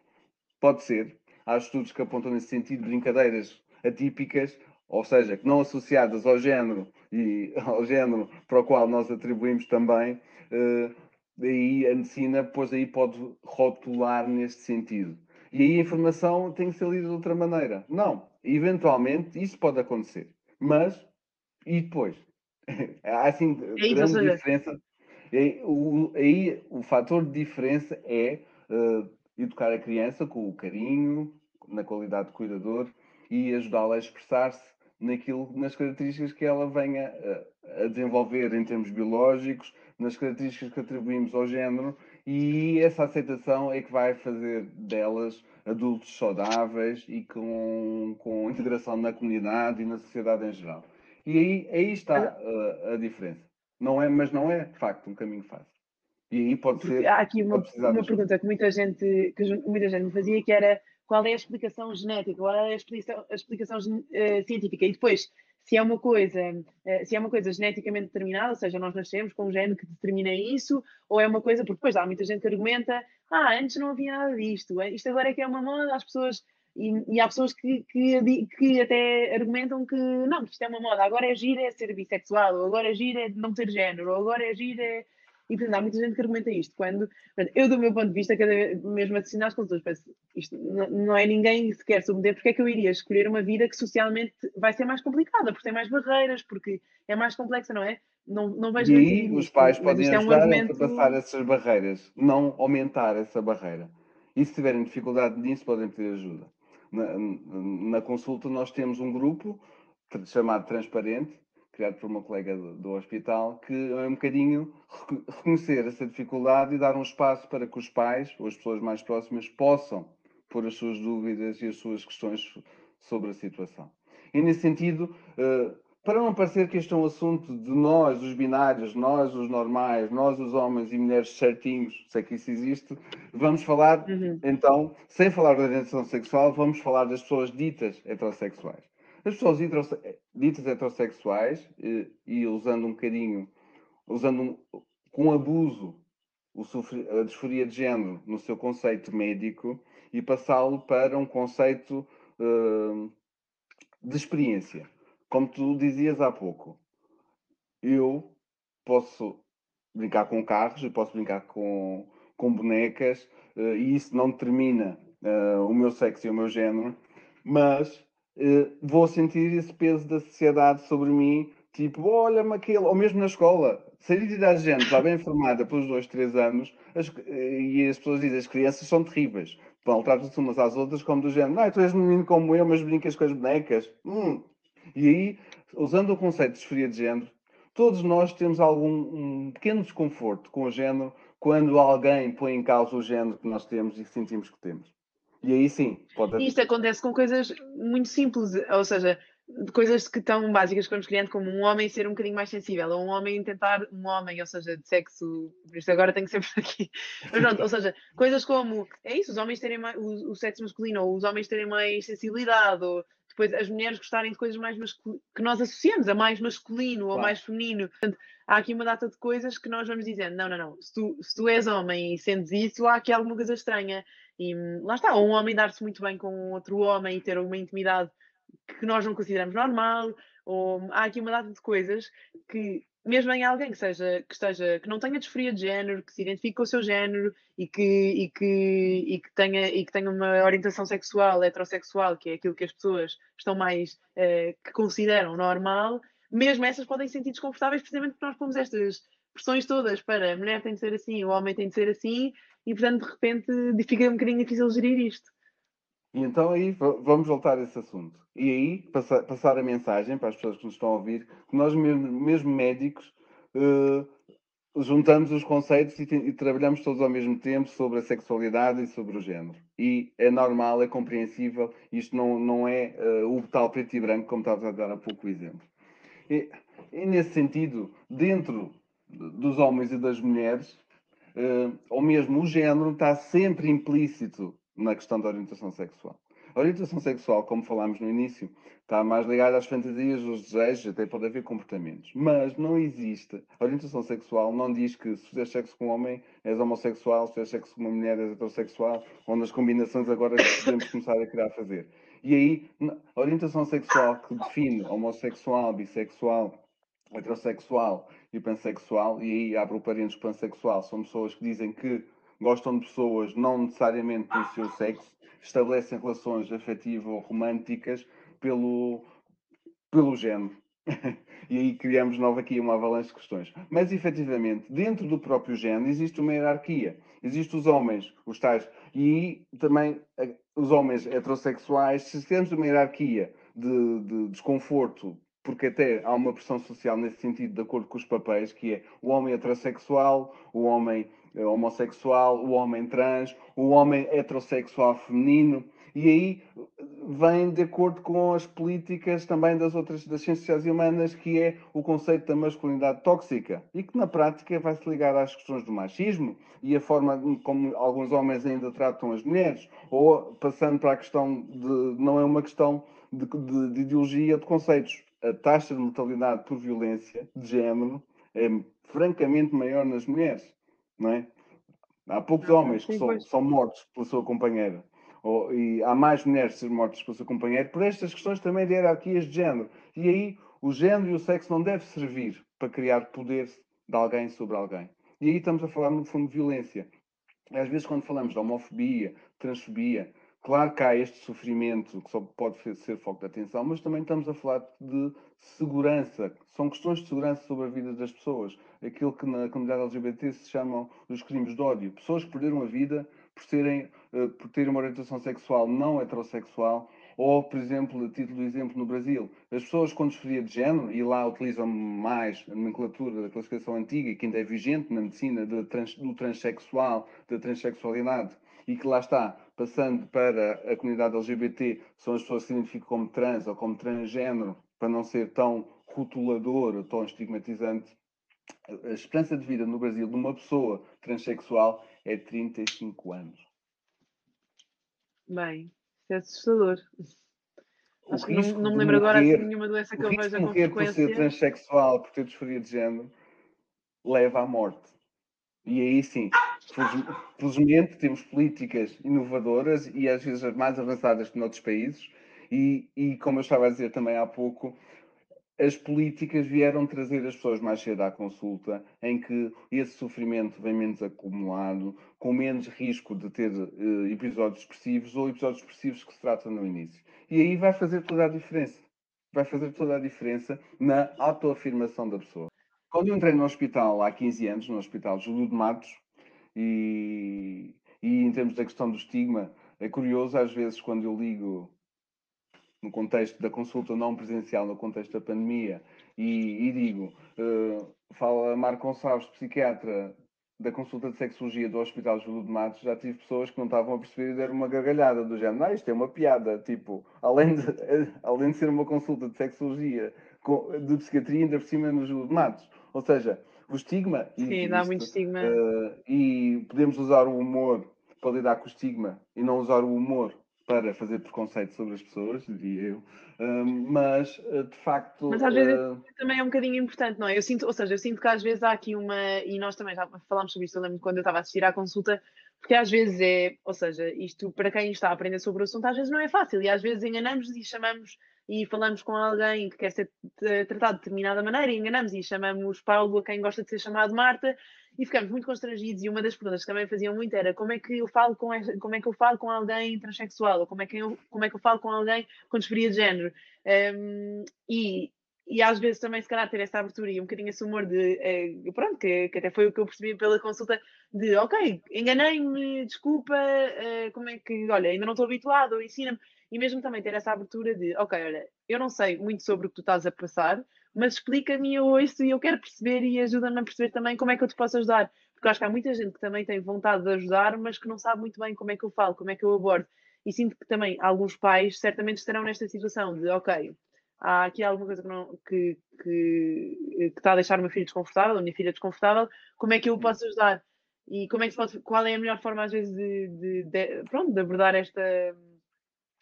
Pode ser. Há estudos que apontam nesse sentido, brincadeiras atípicas, ou seja, que não associadas ao género e ao género para o qual nós atribuímos também, uh, daí a medicina depois aí pode rotular neste sentido. E aí a informação tem que ser lida de outra maneira. Não, eventualmente isso pode acontecer. Mas, e depois? Há assim é grande diferença. Aí o, aí o fator de diferença é uh, educar a criança com o carinho, na qualidade de cuidador e ajudá-la a expressar-se naquilo, nas características que ela venha a, a, desenvolver em termos biológicos, nas características que atribuímos ao género, e essa aceitação é que vai fazer delas adultos saudáveis e com, com integração na comunidade e na sociedade em geral. E aí, aí está a, a diferença. Não é, mas não é, de facto, um caminho fácil. E aí pode ser. Há aqui uma, uma pergunta que muita, gente, que muita gente me fazia, que era qual é a explicação genética, qual é a explicação, a explicação uh, científica. E depois, se é uma coisa, uh, se é uma coisa geneticamente determinada, ou seja, nós nascemos com um gene que determina isso, ou é uma coisa, porque depois há muita gente que argumenta, ah, antes não havia nada disto, é, isto agora é que é uma moda, as pessoas e, e, há pessoas que, que, que, até argumentam que não, isto é uma moda, agora é agir é ser bissexual, ou agora é agir é não ter género, ou agora é agir é. E portanto, há muita gente que argumenta isto. Quando eu, do meu ponto de vista, cada vez, mesmo assim nas consultas, penso, isto não, é ninguém que se quer submeter, porque é que eu iria escolher uma vida que socialmente vai ser mais complicada, porque tem mais barreiras, porque é mais complexa, não é? Não, não vejo e aí os pais podem ajudar é um argumento... a passar essas barreiras, não aumentar essa barreira. E se tiverem dificuldade nisso, podem pedir ajuda na, na, consulta nós temos um grupo chamado Transparente, criado por uma colega do, do, hospital, que é um bocadinho reconhecer essa dificuldade e dar um espaço para que os pais ou as pessoas mais próximas possam pôr as suas dúvidas e as suas questões sobre a situação. E nesse sentido, uh, para não parecer que este é um assunto de nós, os binários, nós, os normais, nós, os homens e mulheres certinhos, sei que isso existe, vamos falar, uhum. então, sem falar da orientação sexual, vamos falar das pessoas ditas heterossexuais. As pessoas ditas heterossexuais, e, e, usando um bocadinho, usando um, com abuso a disforia de género no seu conceito médico e passá-lo para um conceito uh, de experiência como tu dizias há pouco, eu posso brincar com carros, eu posso brincar com, com bonecas, uh, e isso não determina uh, o meu sexo e o meu género, mas uh, vou sentir esse peso da sociedade sobre mim, tipo, olha-me aquele, ou mesmo na escola. Se a identidade de género está bem formada pelos dois, três anos, as, e as pessoas dizem as crianças são terríveis. Vão, tratam-se umas às outras como do género, não, tu és um menino como eu, mas brincas com as bonecas. Hum, e aí, usando o conceito de disforia de género, todos nós temos algum um pequeno desconforto com o género quando alguém põe em causa o género que nós temos e sentimos que temos. E aí sim, pode Isto acontece com coisas muito simples, ou seja, coisas que estão básicas que vamos criando, como um homem ser um bocadinho mais sensível, ou um homem tentar, um homem, ou seja, de sexo, isto agora tenho que ser por aqui, mas pronto, ou seja, coisas como, é isso, os homens terem mais, o, o sexo masculino, ou os homens terem mais sensibilidade, ou depois as mulheres gostarem de coisas mais que nós associamos a mais masculino claro. ou mais feminino. Portanto, há aqui uma data de coisas que nós vamos dizendo: não, não, não, se tu, se tu és homem e sentes isso, há aqui alguma coisa estranha. E lá está, ou um homem dar-se muito bem com outro homem e ter uma intimidade que nós não consideramos normal, ou há aqui uma data de coisas que mesmo em alguém que seja que esteja que não tenha disforia de género, que se identifique com o seu género e que e que e que tenha e que tenha uma orientação sexual heterossexual, que é aquilo que as pessoas estão mais uh, que consideram normal, mesmo essas podem se sentir desconfortáveis precisamente porque nós pomos estas pressões todas para a mulher tem de ser assim, o homem tem de ser assim e portanto de repente fica um bocadinho difícil gerir isto. E então aí vamos voltar a esse assunto. E aí passar, a mensagem para as pessoas que nos estão a ouvir, que nós mesmo, mesmo médicos uh, juntamos os conceitos e, e, trabalhamos todos ao mesmo tempo sobre a sexualidade e sobre o género. E é normal, é compreensível, isto não, não é uh, o tal preto e branco, como estavas a dar há pouco o exemplo. E, e nesse sentido, dentro dos homens e das mulheres, uh, ou mesmo o género está sempre implícito na questão da orientação sexual. A orientação sexual, como falámos no início, está mais ligada às fantasias, aos desejos, até pode haver comportamentos. Mas não existe. A orientação sexual não diz que se fizeres sexo com um homem és homossexual, se fizeres sexo com uma mulher és heterossexual, ou nas combinações agora que podemos começar a querer fazer. E aí, a orientação sexual que define homossexual, bissexual, heterossexual e pansexual, e aí abre o parênteses pansexual, são pessoas que dizem que gostam de pessoas não necessariamente do seu sexo, estabelecem relações afetivas ou românticas pelo, pelo género. e aí criamos nova aqui uma avalanche de questões. Mas efetivamente, dentro do próprio género existe uma hierarquia. Existem os homens, os tais, e também eh, os homens heterossexuais. Se temos uma hierarquia de, de desconforto porque até há uma pressão social nesse sentido, de acordo com os papéis, que é o homem heterossexual, o homem homossexual, o homem trans, o homem heterossexual feminino, e aí vem de acordo com as políticas também das outras das ciências humanas, que é o conceito da masculinidade tóxica. E que na prática vai se ligar às questões do machismo e a forma como alguns homens ainda tratam as mulheres, ou passando para a questão de não é uma questão de, de, de ideologia de conceitos. A taxa de mortalidade por violência de género é francamente maior nas mulheres, não é? Há poucos homens que são, são mortos pela sua companheira ou, e há mais mulheres a ser mortas pelo seu companheiro, por estas questões também de hierarquias de género. E aí o género e o sexo não devem servir para criar poder de alguém sobre alguém. E aí estamos a falar, no fundo, de violência. Às vezes, quando falamos de homofobia, transfobia, claro que há este sofrimento que só pode ser foco de atenção, mas também estamos a falar de segurança. São questões de segurança sobre a vida das pessoas. Aquilo que na comunidade LGBT se chamam os crimes de ódio. Pessoas que perderam a vida por, serem, uh, por terem uma orientação sexual não heterossexual, ou, por exemplo, a título de exemplo, no Brasil, as pessoas com disforia de género, e lá utilizam mais a nomenclatura da classificação antiga, que ainda é vigente na medicina trans, do transexual, da transexualidade, e que lá está, passando para a comunidade LGBT, são as pessoas que se identificam como trans ou como transgênero, para não ser tão rotulador tão estigmatizante. A esperança de vida no Brasil de uma pessoa transexual é 35 anos. Bem, isso é assustador. Acho que não, não me lembro agora de nenhuma doença que eu veja com frequência. por ser transexual, por ter disforia de género, leva à morte. E aí sim, felizmente temos políticas inovadoras e às vezes as mais avançadas que noutros países. E, e como eu estava a dizer também há pouco, as políticas vieram trazer as pessoas mais cedo à consulta, em que esse sofrimento vem menos acumulado, com menos risco de ter uh, episódios expressivos ou episódios expressivos que se tratam no início. E aí vai fazer toda a diferença. Vai fazer toda a diferença na autoafirmação da pessoa. Quando eu entrei no hospital há 15 anos, no Hospital Júlio de Matos, e, e em termos da questão do estigma, é curioso às vezes quando eu ligo no contexto da consulta não presencial, no contexto da pandemia, e, e digo, uh, fala Marco Gonçalves, psiquiatra da consulta de sexologia do Hospital Júlio de Matos, já tive pessoas que não estavam a perceber e deram uma gargalhada do género, ah, isto é uma piada, tipo, além de, além de ser uma consulta de sexologia de psiquiatria, ainda por cima no Júlio de Matos. Ou seja, o estigma. Sim, existe, dá muito estigma. Uh, e podemos usar o humor para lidar com o estigma e não usar o humor para fazer preconceito sobre as pessoas, diria eu. Mas, eh, de facto. Mas às vezes uh... também é um bocadinho importante, não é? Eu sinto, ou seja, eu sinto que às vezes há aqui uma. E nós também já falámos sobre isso, eu lembro quando eu estava a assistir à consulta, porque às vezes é. Ou seja, isto para quem está a aprender sobre o assunto, às vezes não é fácil e às vezes enganamos e chamamos e falamos com alguém que quer ser tratado de determinada maneira e enganamos e chamamos Paulo a quem gosta de ser chamado Marta e ficamos muito constrangidos e uma das perguntas que também faziam muito era como é que eu falo com como é que eu falo com alguém transexual? Ou como é que eu, como é que eu falo com alguém com disforia de género? Um, e e às vezes também se calhar ter essa abertura e um bocadinho esse humor de eh, pronto, que, que, até foi o que eu percebi pela consulta de ok, enganei-me, desculpa, eh, como é que, olha, ainda não estou habituado, ensina-me. E mesmo também ter essa abertura de, ok, olha, eu não sei muito sobre o que tu estás a passar, mas explica-me, eu ouço e eu quero perceber e ajuda-me a perceber também como é que eu te posso ajudar. Porque acho que há muita gente que também tem vontade de ajudar, mas que não sabe muito bem como é que eu falo, como é que eu abordo. E sinto que também alguns pais certamente estarão nesta situação de, ok, há aqui alguma coisa que, não, que, que, que está a deixar o meu filho desconfortável, a minha filha desconfortável, como é que eu posso ajudar? E como é que qual é a melhor forma, às vezes, de, de, de pronto, de abordar esta,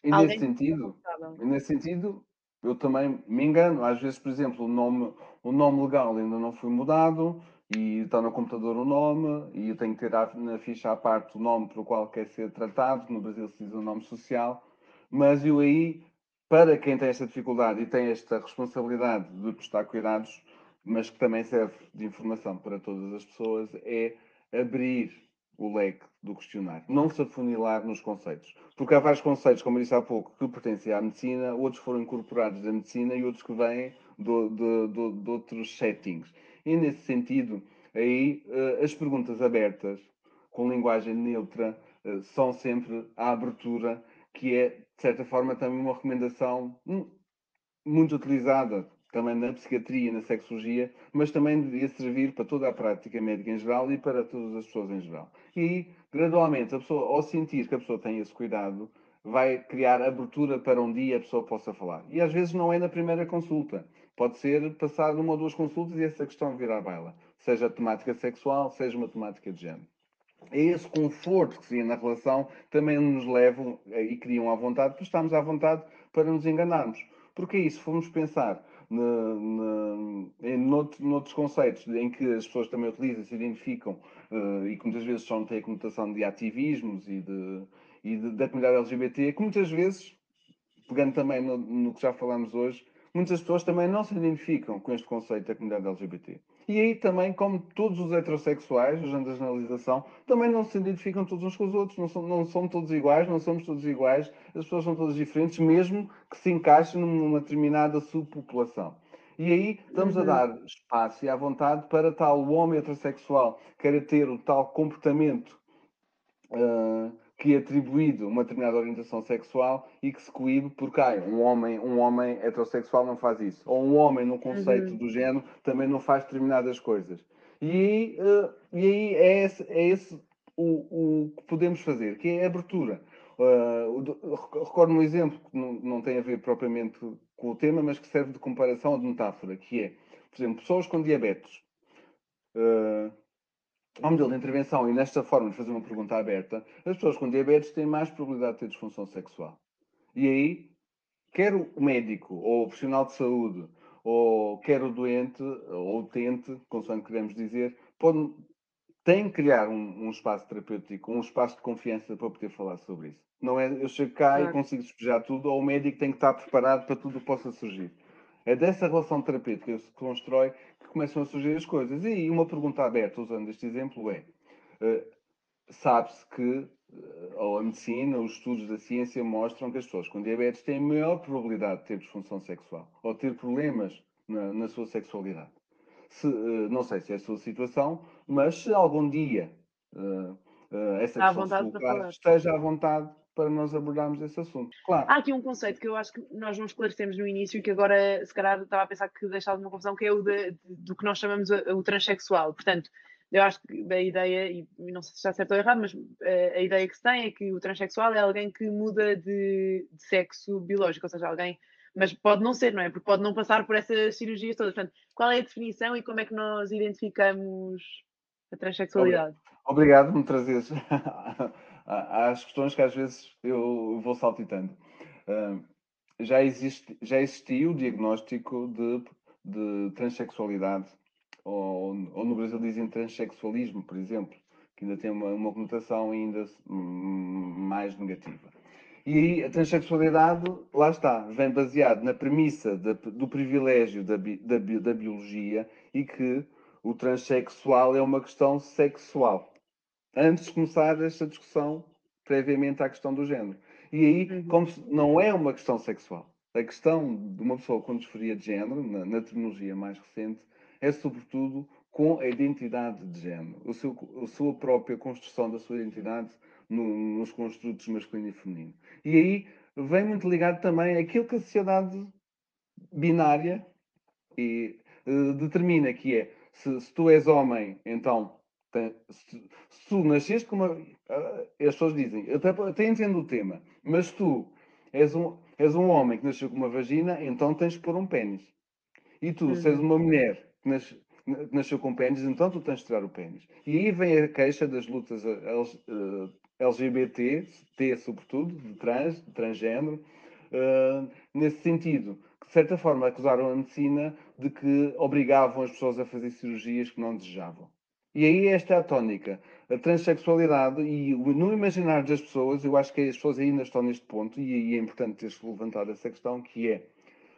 e nesse sentido, nesse sentido, eu também me engano. Às vezes, por exemplo, o nome, o nome legal ainda não foi mudado e está no computador o nome e eu tenho que ter na ficha à parte o nome pelo qual quer ser tratado. No Brasil se diz o nome social. Mas eu aí, para quem tem esta dificuldade e tem esta responsabilidade de prestar cuidados, mas que também serve de informação para todas as pessoas, é abrir o leque do questionário. Não se afunilar nos conceitos. Porque há vários conceitos, como eu disse há pouco, que pertencem à medicina, outros foram incorporados da medicina e outros que vêm do, do, de outros settings. E nesse sentido, aí uh, as perguntas abertas, com linguagem neutra, uh, são sempre a abertura, que é, de certa forma, também uma recomendação muito utilizada também na psiquiatria, na sexologia, mas também devia servir para toda a prática médica em geral e para todas as pessoas em geral. E gradualmente, a pessoa, ao sentir que a pessoa tem esse cuidado, vai criar abertura para um dia a pessoa possa falar. E às vezes não é na primeira consulta. Pode ser passar uma ou duas consultas e essa questão virar baila. Seja temática sexual, seja uma temática de género. É esse conforto que se na relação também nos levam eh, e criam à vontade, porque estamos à vontade para nos enganarmos. Porque é isso, fomos pensar em noutros conceitos em que as pessoas também utilizam, se identificam uh, e que muitas vezes só têm a conotação de ativismos e, de, e de, da comunidade LGBT, que muitas vezes, pegando também no, no que já falamos hoje, muitas pessoas também não se identificam com este conceito da comunidade LGBT. E aí também, como todos os heterossexuais, usando a generalização, também não se identificam todos uns com os outros, não, são, não são todos iguais, não somos todos iguais, as pessoas são todas diferentes, mesmo que se encaixem numa determinada subpopulação. E aí estamos uhum. a dar espaço e à vontade para tal homem heterossexual queira ter o tal comportamento uh, que é atribuído uma determinada orientação sexual e que se coíbe porque ah, um, homem, um homem heterossexual não faz isso. Ou um homem no conceito uhum. do género também não faz determinadas coisas. E aí, uh, e aí é esse, é esse o, o que podemos fazer, que é a abertura. Uh, recordo um exemplo que não, não tem a ver propriamente com o tema, mas que serve de comparação ou de metáfora, que é, por exemplo, pessoas com diabetes. Uh, ao modelo de intervenção e nesta forma de fazer uma pergunta aberta, as pessoas com diabetes têm mais probabilidade de ter disfunção sexual. E aí, quer o médico ou o profissional de saúde, ou quer o doente ou utente, consoante queremos dizer, pode, tem que criar um, um, espaço terapêutico, um espaço de confiança para poder falar sobre isso. Não é eu chego cá claro. e consigo despejar tudo, ou o médico tem que estar preparado para tudo o que possa surgir. É dessa relação terapêutica que se constrói que começam a surgir as coisas. E uma pergunta aberta, usando este exemplo, é: uh, sabe-se que uh, ou a medicina, os estudos da ciência mostram que as pessoas com diabetes têm maior probabilidade de ter disfunção sexual ou ter problemas na, na sua sexualidade. Se, uh, não sei se é a sua situação, mas se algum dia essa questão se colocar, esteja à vontade para nós abordarmos esse assunto. Claro. Há aqui um conceito que eu acho que nós não esclarecemos no início e que agora, se calhar, estava a pensar que deixava uma confusão, que é o de, de, do que nós chamamos o, o transexual. Portanto, eu acho que a ideia, e não sei se está certo ou errado, mas a, eh, a ideia que se tem é que o transexual é alguém que muda de, de, sexo biológico, ou seja, alguém, mas pode não ser, não é? Porque pode não passar por essas cirurgias todas. Portanto, qual é a definição e como é que nós identificamos a transexualidade? Obrigado por me trazeres as questões que às vezes eu vou saltitando. Uh, já, existe, já existiu o diagnóstico de, de transexualidade, ou, ou, no Brasil dizem transexualismo, por exemplo, que ainda tem uma, uma conotação ainda mais negativa. E a transexualidade, lá está, vem baseado na premissa do privilégio da, da, da biologia e que o transexual é uma questão sexual antes de começar esta discussão previamente à questão do género. E aí, uhum. como não é uma questão sexual, a questão de uma pessoa com disforia de género, na, na terminologia mais recente, é sobretudo com a identidade de género, o seu, a sua própria construção da sua identidade no, nos construtos masculino e feminino. E aí vem muito ligado também àquilo que a sociedade binária e, uh, determina, que é se, se tu és homem, então se, se tu nasceste com uma. Uh, as pessoas dizem, eu até, até entendo o tema, mas tu és um, és um homem que nasceu com uma vagina, então tens que pôr um pênis. E tu, uhum. se és uhum. uma mulher que, nas, nasceu com pênis, então tu tens de tirar o pênis. E aí vem a queixa das lutas uh, LGBT, T sobretudo, de trans, de transgênero, uh, nesse sentido. Que de certa forma acusaram a medicina de que obrigavam as pessoas a fazer cirurgias que não desejavam. E aí esta é a tónica. A transexualidade e no imaginário das pessoas, eu acho que as pessoas ainda estão neste ponto, e aí é importante teres levantado essa questão, que é,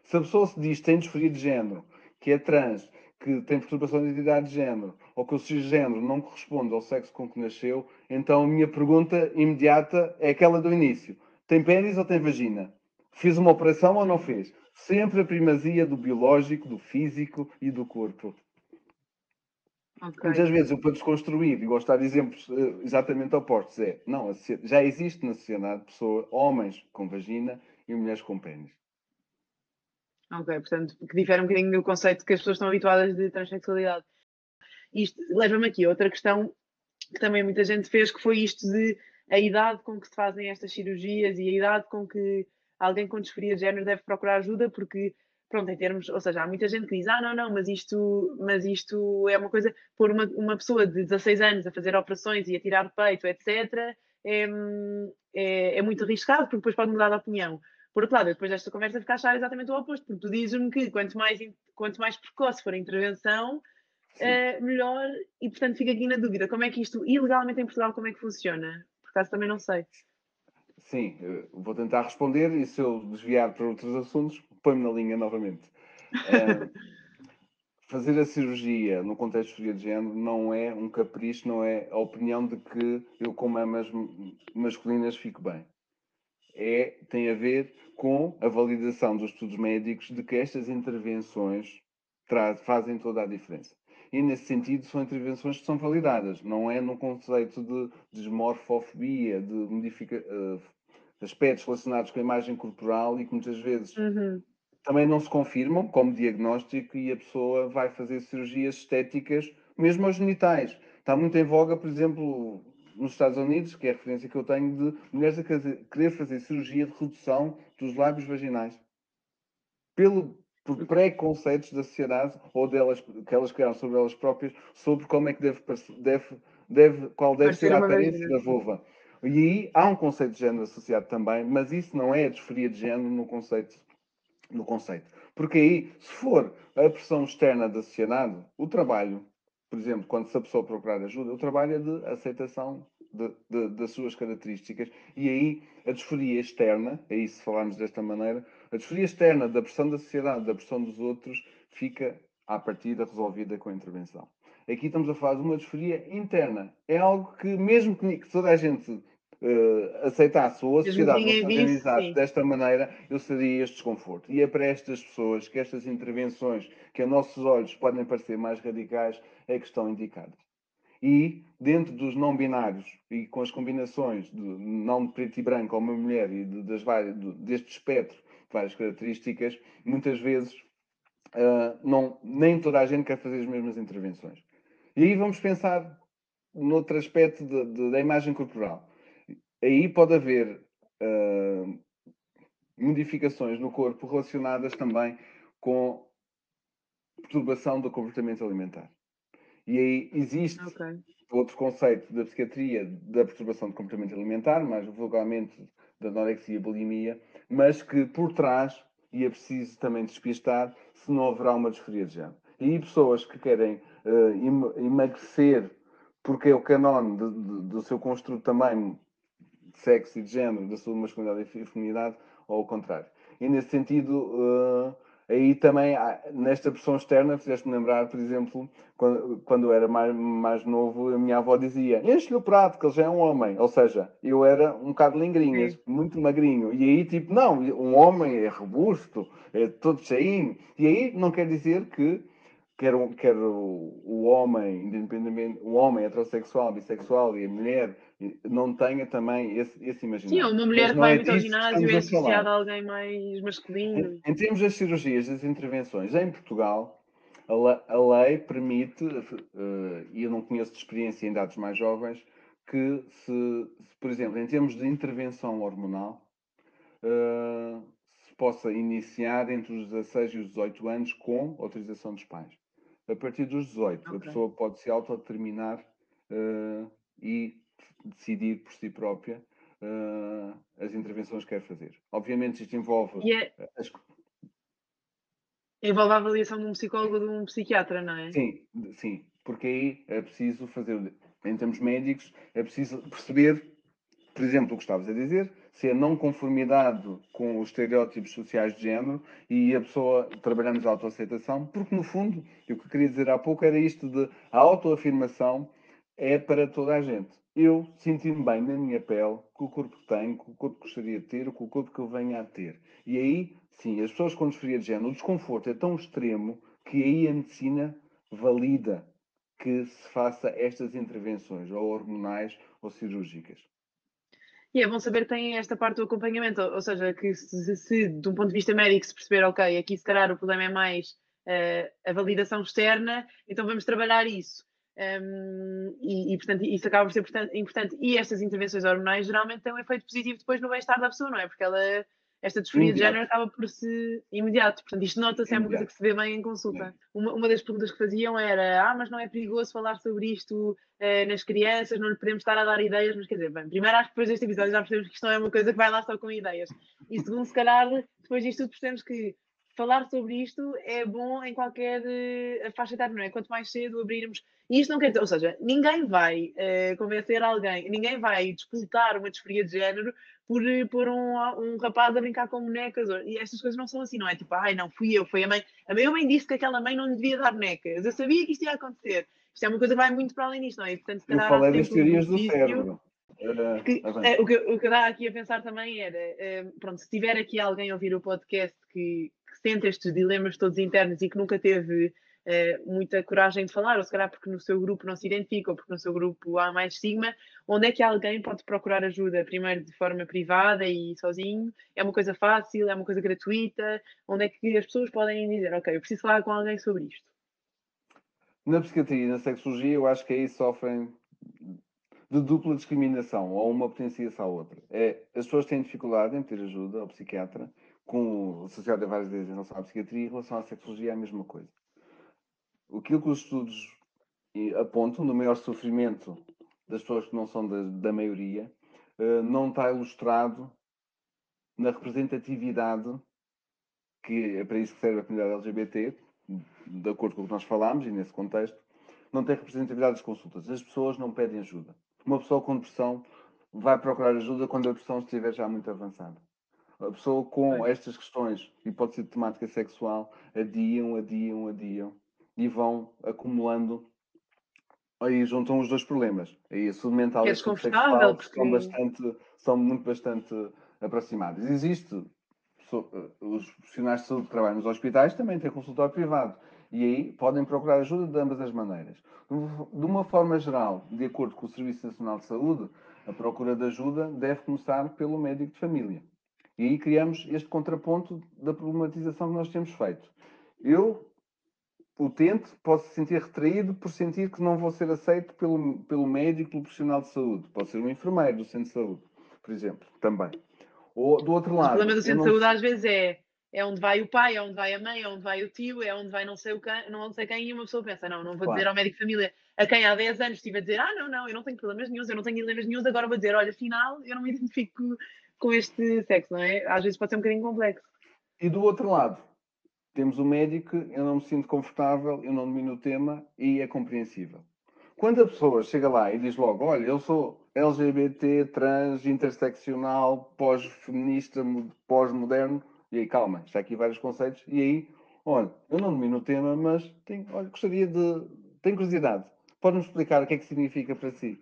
se a pessoa se diz que tem disforia de género, que é trans, que tem perturbação de identidade de género, ou que o cisgênero não corresponde ao sexo com que nasceu, então a minha pergunta imediata é aquela do início. Tem pênis ou tem vagina? Fiz uma operação ou não fez? Sempre a primazia do biológico, do físico e do corpo. Okay. Muitas vezes eu para desconstruir e gosto de exemplos uh, exatamente opostos é, não, já existe na sociedade pessoa, homens com vagina e mulheres com pênis. Ok, portanto, que difere um bocadinho do conceito que as pessoas estão habituadas de transexualidade. Isto leva-me aqui a outra questão que também muita gente fez, que foi isto de a idade com que se fazem estas cirurgias e a idade com que alguém com disforia de género deve procurar ajuda, porque, pronto, em termos, ou seja, há muita gente que diz, ah, não, não, mas isto, mas isto é uma coisa, pôr uma, uma pessoa de 16 anos a fazer operações e a tirar peito, etc., é, é, é muito arriscado, porque depois pode mudar de opinião. Por outro lado, depois desta conversa fica a achar exatamente o oposto, porque tu dizes-me que quanto mais, quanto mais precoce for a intervenção, uh, melhor, e portanto fica aqui na dúvida, como é que isto, ilegalmente em Portugal, como é que funciona? Por acaso também não sei. Sim, vou tentar responder e se eu desviar para outros assuntos, põe-me na linha novamente. Uh, fazer a cirurgia no contexto de cirurgia de género não é um capricho, não é a opinião de que eu com mamas masculinas fico bem é, tem a ver com a validação dos estudos médicos de que estas intervenções traz, fazem toda a diferença. E nesse sentido são intervenções que são validadas, não é no conceito de desmorfofobia, de modifica, uh, aspectos relacionados com a imagem corporal e que muitas vezes uhum. também não se confirmam como diagnóstico e a pessoa vai fazer cirurgias estéticas, mesmo aos genitais. Está muito em voga, por exemplo, nos Estados Unidos, que é a referência que eu tenho de mulheres a querer fazer cirurgia de redução dos lábios vaginais. Pelo, por preconceitos da sociedade ou delas que elas criaram sobre elas próprias, sobre como é que deve, deve, deve qual deve ser a aparência da vulva. E aí há um conceito de género associado também, mas isso não é a disforia de género no conceito. No conceito. Porque aí, se for a pressão externa da sociedade, o trabalho por exemplo, quando se a pessoa procurar ajuda, o trabalho é de aceitação das suas características e aí a disforia externa, aí se falarmos desta maneira, a disforia externa da pressão da sociedade, da pressão dos outros, fica à partida resolvida com a intervenção. Aqui estamos a falar de uma disforia interna. É algo que, mesmo que toda a gente uh, aceitasse ou a sociedade se organizasse desta maneira, eu seria este desconforto. E é para estas pessoas que estas intervenções, que a nossos olhos podem parecer mais radicais, é que estão indicadas. E dentro dos não binários e com as combinações de não de preto e branco a uma mulher e de, das várias, de, deste espectro de várias características, muitas vezes uh, não, nem toda a gente quer fazer as mesmas intervenções. E aí vamos pensar noutro aspecto de, de, da imagem corporal aí pode haver uh, modificações no corpo relacionadas também com perturbação do comportamento alimentar. E aí existe okay. outro conceito da psiquiatria da perturbação do comportamento alimentar, mais vulgarmente da anorexia e bulimia, mas que por trás, e é preciso também despistar, se não haverá uma disforia de género. E pessoas que querem uh, emagrecer porque é o canone do seu construto também sexo e de género, da sua masculinidade e feminidade, ou ao contrário. E nesse sentido, uh, aí também, nesta pressão externa, fizeste-me lembrar, por exemplo, quando, quando eu era mais, mais novo, a minha avó dizia: enche-lhe o prato, que ele já é um homem. Ou seja, eu era um bocado lingrinhas, Sim. muito magrinho. E aí, tipo, não, um homem é robusto, é todo cheinho. E aí não quer dizer que quer, quer o, o homem, independentemente, o homem heterossexual, bissexual e a mulher não tenha também esse, esse imaginário. Sim, uma mulher que vai é muito ao ginásio é associada a alguém mais masculino. Em, em termos das cirurgias, das intervenções, em Portugal, a, a lei permite, uh, e eu não conheço de experiência em dados mais jovens, que se, se por exemplo, em termos de intervenção hormonal, uh, se possa iniciar entre os 16 e os 18 anos com autorização dos pais. A partir dos 18, okay. a pessoa pode se autodeterminar uh, e decidir por si própria uh, as intervenções que quer fazer. Obviamente isto envolve... É... As... Envolve a avaliação de um psicólogo ou de um psiquiatra, não é? Sim, sim, porque aí é preciso fazer, em termos médicos, é preciso perceber, por exemplo, o que estavas a dizer, se é não conformidade com os estereótipos sociais de género e a pessoa trabalhamos a autoaceitação, porque no fundo, o que queria dizer há pouco era isto de a autoafirmação é para toda a gente eu senti-me bem na minha pele, com o corpo que tenho, com o corpo que gostaria de ter, com o corpo que eu venho a ter. E aí, sim, as pessoas com disforia de género, o desconforto é tão extremo que aí a medicina valida que se faça estas intervenções, ou hormonais ou cirúrgicas. E é bom saber que tem esta parte do acompanhamento, ou seja, que se, se de um ponto de vista médico se perceber, ok, aqui se calhar o problema é mais uh, a validação externa, então vamos trabalhar isso. Um, e, e, portanto, isso acaba por ser importante. E estas intervenções hormonais geralmente têm um efeito positivo depois no bem-estar da pessoa, não é? Porque ela, esta disforia de género acaba por ser imediato. Portanto, isto nota-se, é uma coisa que se vê bem em consulta. Uma, uma das perguntas que faziam era: ah, mas não é perigoso falar sobre isto uh, nas crianças, não lhe podemos estar a dar ideias, mas quer dizer, bem, primeiro acho que depois deste episódio já percebemos que isto não é uma coisa que vai lá só com ideias. E segundo, se calhar, depois disto tudo percebemos que falar sobre isto é bom em qualquer uh, faixa etária, não é? Quanto mais cedo abrirmos. E isto não quer dizer, ou seja, ninguém vai uh, convencer alguém, ninguém vai disputar uma disforia de género por, eh, por um, um rapaz a brincar com bonecas. E estas coisas não são assim, não é? Tipo, ai, não fui eu, foi a mãe. A minha mãe disse que aquela mãe não lhe devia dar bonecas. Eu sabia que isto ia acontecer. Isto é uma coisa que vai muito para além disto, não é? E, portanto, eu falei das teorias do cérebro. Que, é, o, que, o que dá aqui a pensar também era, pronto, se tiver aqui alguém a ouvir o podcast que, sente estes dilemas todos internos e que nunca teve uh, muita coragem de falar, ou se calhar porque no seu grupo não se identifica, ou porque no seu grupo há mais estigma, onde é que alguém pode procurar ajuda? Primeiro de forma privada e sozinho? É uma coisa fácil? É uma coisa gratuita? Onde é que as pessoas podem dizer, ok, eu preciso falar com alguém sobre isto? Na psiquiatria e na sexologia, eu acho que aí sofrem de dupla discriminação, ou uma potencia-se à outra. É, as pessoas têm dificuldade em ter ajuda ao psiquiatra, com, associado a várias vezes em relação à psiquiatria, em relação à sexologia é a mesma coisa. Aquilo que os estudos apontam no maior sofrimento das pessoas que não são da, da maioria, uh, não está ilustrado na representatividade, que é para isso que serve a comunidade LGBT, de acordo com o que nós falámos e nesse contexto, não tem representatividade das consultas. As pessoas não pedem ajuda. Uma pessoa com depressão vai procurar ajuda quando a depressão estiver já muito avançada. A pessoa com estas questões, e pode ser de temática sexual, adiam, adiam, adiam e vão acumulando. Aí juntam os dois problemas. Aí a saúde mental e a saúde sexual porque... são, bastante, são muito bastante aproximadas. Existe eh, os profissionais de saúde que trabalham nos hospitais também têm consultório privado e aí podem procurar ajuda de ambas as maneiras. De uma forma geral, de acordo com o Serviço Nacional de Saúde, a procura de ajuda deve começar pelo médico de família. E aí criamos este contraponto da problematização que nós temos feito. Eu, utente, posso se sentir retraído por sentir que não vou ser aceito pelo, pelo médico, pelo profissional de saúde. Pode ser um enfermeiro do centro de saúde, por exemplo, também. Ou do outro lado. O problema do centro de saúde às vezes é é onde vai o pai, é onde vai a mãe, é onde vai o tio, é onde vai não sei, o quem, não sei quem, e uma pessoa pensa, não, não vou claro. dizer ao médico de família a quem há 10 anos estive a dizer, ah, não, não, eu não tenho problemas nenhums, eu não tenho dilemas nenhums, agora vou dizer, olha, afinal, eu não me identifico com este sexo, não é? Às vezes pode ser um bocadinho complexo. E do outro lado, temos o médico, eu não me sinto confortável, eu não domino o tema e é compreensível. Quando a pessoa chega lá e diz logo, olha, eu sou LGBT, trans, interseccional, pós-feminista, pós-moderno, e aí calma, está aqui vários conceitos, e aí, olha, eu não domino o tema, mas tenho, olha, gostaria de, tenho curiosidade, pode-me explicar o que é que significa para si?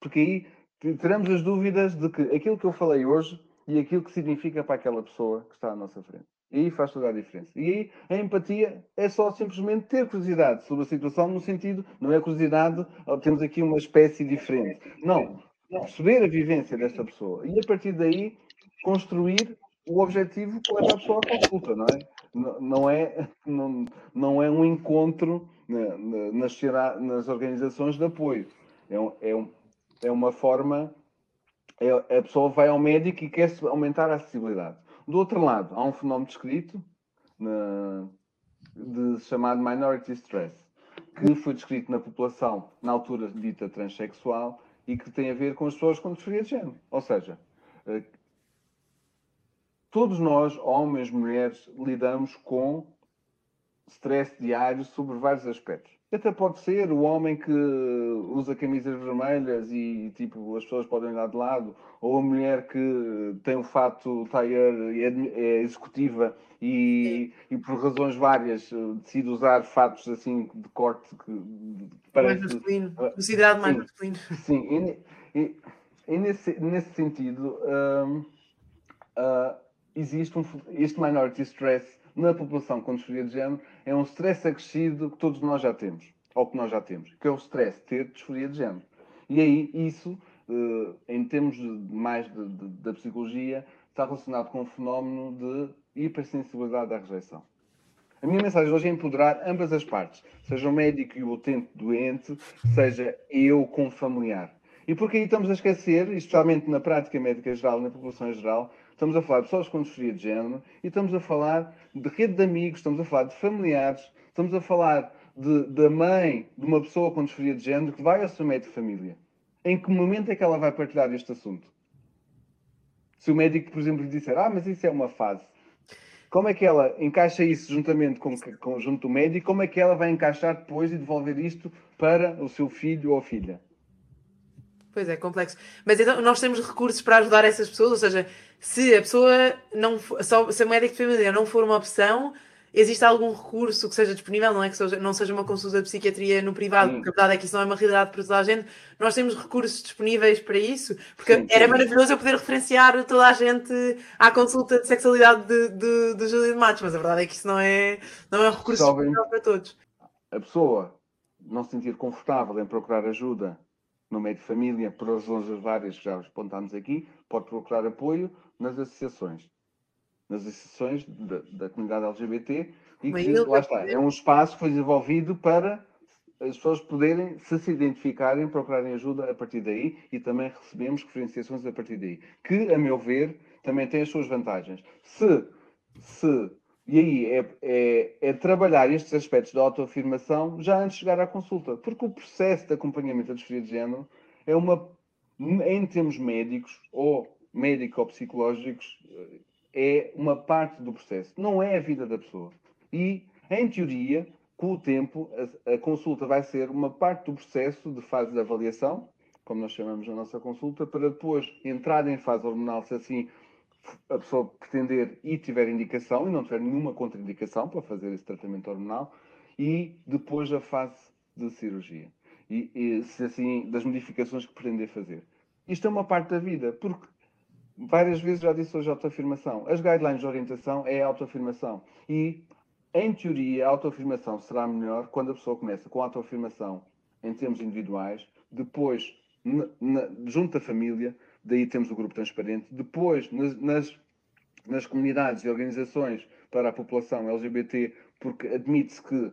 Porque aí teremos as dúvidas de que aquilo que eu falei hoje e aquilo que significa para aquela pessoa que está à nossa frente. E aí faz toda a diferença. E aí a empatia é só simplesmente ter curiosidade sobre a situação, no sentido, não é curiosidade, temos aqui uma espécie diferente. Não, perceber a vivência desta pessoa. E a partir daí construir o objetivo que leva a pessoa à consulta, não é? Não é, não, não é um encontro nas, nas organizações de apoio. É um, é um, é uma forma. É, a pessoa vai ao médico e quer aumentar a acessibilidade. Do outro lado, há um fenómeno descrito na, de, chamado minority stress, que foi descrito na população na altura dita transexual e que tem a ver com as pessoas com disforia de género. Ou seja, eh, todos nós, homens, mulheres, lidamos com stress diário sobre vários aspectos. Até pode ser o homem que usa camisas vermelhas e tipo as pessoas podem olhar de lado, ou a mulher que tem o fato e é, é executiva e, e, por razões várias decide usar fatos assim de corte que parece mais masculino, considerado mais masculino. Sim, e, e, e, nesse, nesse sentido um, uh, ah, existe um, este minority stress na população com disforia de género é um stress acrescido que todos nós já temos, ou que nós já temos, que é o stress de ter disforia de género. E aí, isso, eh, em termos mais de, de, da psicologia, está relacionado com o fenómeno de hipersensibilidade à rejeição. A minha mensagem hoje é empoderar ambas as partes, seja o médico e o utente doente, seja eu com familiar. E porque aí estamos a esquecer, especialmente na prática médica geral, na população geral, estamos a falar de pessoas com disforia de género e estamos a falar de rede de amigos, estamos a falar de familiares, estamos a falar de, da mãe de uma pessoa com disforia de género que vai ao seu médico de família. Em que momento é que ela vai partilhar este assunto? Se o médico, por exemplo, lhe disser, ah, mas isso é uma fase, como é que ela encaixa isso juntamente com, com junto do médico? Como é que ela vai encaixar depois e devolver isto para o seu filho ou filha? Pois é, complexo. Mas então nós temos recursos para ajudar essas pessoas, ou seja, se a pessoa não for, se o médico de família não for uma opção, existe algum recurso que seja disponível, não é que seja, não seja uma consulta de psiquiatria no privado, porque a verdade é que isso não é uma realidade para toda a gente, nós temos recursos disponíveis para isso, porque sim, era sim. maravilhoso eu poder referenciar toda a gente à consulta de sexualidade de, de, de Júlia de Matos, mas a verdade é que isso não é, não é um recurso disponível para todos. A pessoa não se sentir confortável em procurar ajuda no meio de família, por razões várias que já apontámos aqui, pode procurar apoio nas associações nas associações da, da comunidade LGBT e que, lá está, é um espaço que foi desenvolvido para as pessoas poderem, se se identificarem, procurarem ajuda a partir daí e também recebemos referenciações a partir daí, que, a meu ver, também tem as suas vantagens. Se, se e aí é, é, é, trabalhar estes aspectos da autoafirmação já antes de chegar à consulta, porque o processo de acompanhamento da disforia de género é uma, em termos médicos ou médico ou psicológicos, é uma parte do processo, não é a vida da pessoa. E, em teoria, com o tempo, a, a, consulta vai ser uma parte do processo de fase de avaliação, como nós chamamos na nossa consulta, para depois entrar em fase hormonal, se assim a pessoa pretender e tiver indicação, e não tiver nenhuma contraindicação para fazer esse tratamento hormonal, e depois a fase de cirurgia. E, e se assim, das modificações que pretender fazer. Isto é uma parte da vida, porque várias vezes já disse hoje autoafirmação. As guidelines de orientação é a autoafirmação. E, em teoria, a autoafirmação será melhor quando a pessoa começa com a autoafirmação em termos individuais, depois junto à família, daí temos o grupo transparente, depois nas, nas, nas comunidades e organizações para a população LGBT, porque admite-se que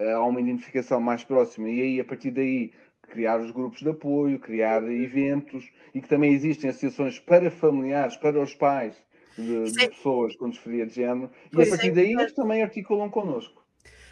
há uma identificação mais próxima e aí, a partir daí, criar os grupos de apoio, criar eventos e que também existem associações para familiares, para os pais de, de pessoas com disforia de género e a partir é, daí eles também articulam connosco.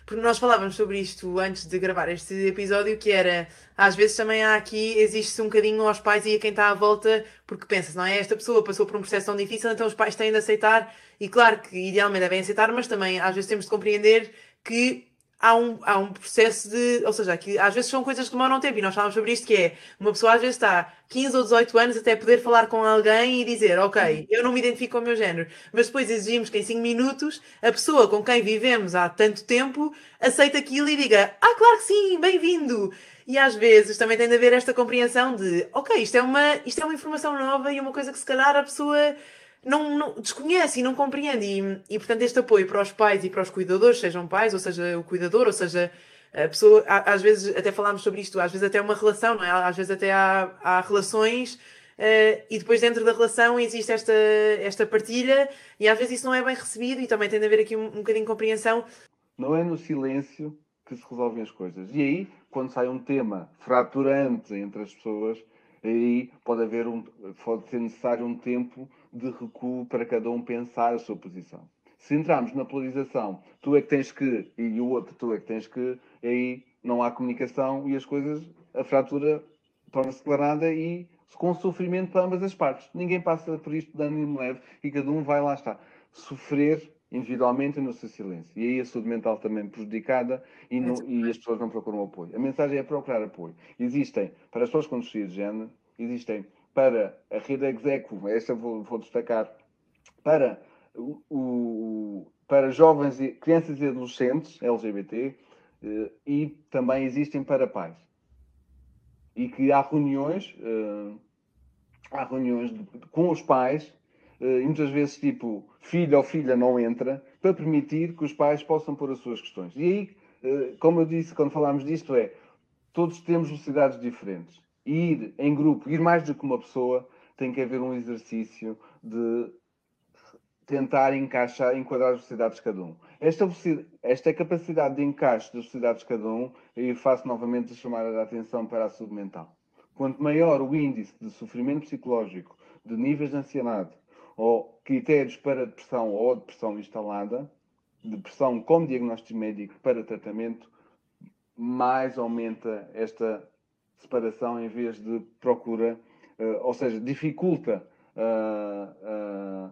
Porque nós falávamos sobre isto antes de gravar este episódio, que era, às vezes também há aqui, existe um bocadinho aos pais e a quem está à volta, porque pensa, não é? Esta pessoa passou por um processo tão difícil, então os pais têm de aceitar, e claro que idealmente devem aceitar, mas também às vezes temos de compreender que há um, há um processo de. Ou seja, que às vezes são coisas que demoram tempo e nós falamos sobre isto, que é uma pessoa às vezes está 15 ou 18 anos até poder falar com alguém e dizer, ok, eu não me identifico com o meu género, mas depois exigimos que em 5 minutos a pessoa com quem vivemos há tanto tempo aceite aquilo e diga, ah, claro que sim, bem-vindo. E às vezes também tem de haver esta compreensão de, ok, isto é uma, isto é uma informação nova e uma coisa que se calhar a pessoa não, não, desconhece e não compreende. E, e, portanto, este apoio para os pais e para os cuidadores, sejam pais, ou seja, o cuidador, ou seja, a pessoa, às vezes, até falámos sobre isto, às vezes até uma relação, não é? Às vezes até há, há relações uh, e depois dentro da relação existe esta, esta partilha e às vezes isso não é bem recebido e também tem de haver aqui um, um bocadinho de compreensão. Não é no silêncio que se resolvem as coisas. E aí, quando sai um tema fraturante entre as pessoas, aí pode haver um, pode ser necessário um tempo de recuo para cada um pensar a sua posição. Se entrarmos na polarização, tu é que tens que, e o outro tu é que tens que, aí não há comunicação e as coisas, a fratura torna-se declarada e com sofrimento para ambas as partes. Ninguém passa por isto de ânimo leve e cada um vai lá estar. Sofrer individualmente no seu silêncio. E aí a saúde mental também prejudicada e, no, e, as pessoas não procuram apoio. A mensagem é procurar apoio. Existem, para as pessoas com disforia de género, existem para a rede execo, esta vou, vou destacar, para, o, o, para jovens, e, crianças e adolescentes LGBT eh, e também existem para pais. E que há reuniões, eh, há reuniões com os pais eh, e muitas vezes tipo filho ou filha não entra para permitir que os pais possam pôr as suas questões. E aí, como eu disse quando falámos disto, é todos temos velocidades diferentes ir em grupo, ir mais do que uma pessoa, tem que haver um exercício de tentar encaixar, enquadrar as velocidades de cada um. Esta, esta capacidade de encaixe das velocidades de cada um, e faço novamente a chamada de atenção para a saúde mental. Quanto maior o índice de sofrimento psicológico, de níveis de ansiedade, ou critérios para depressão ou depressão instalada, depressão com diagnóstico médico para tratamento, mais aumenta esta separação em vez de procura, uh, ou seja, dificulta uh,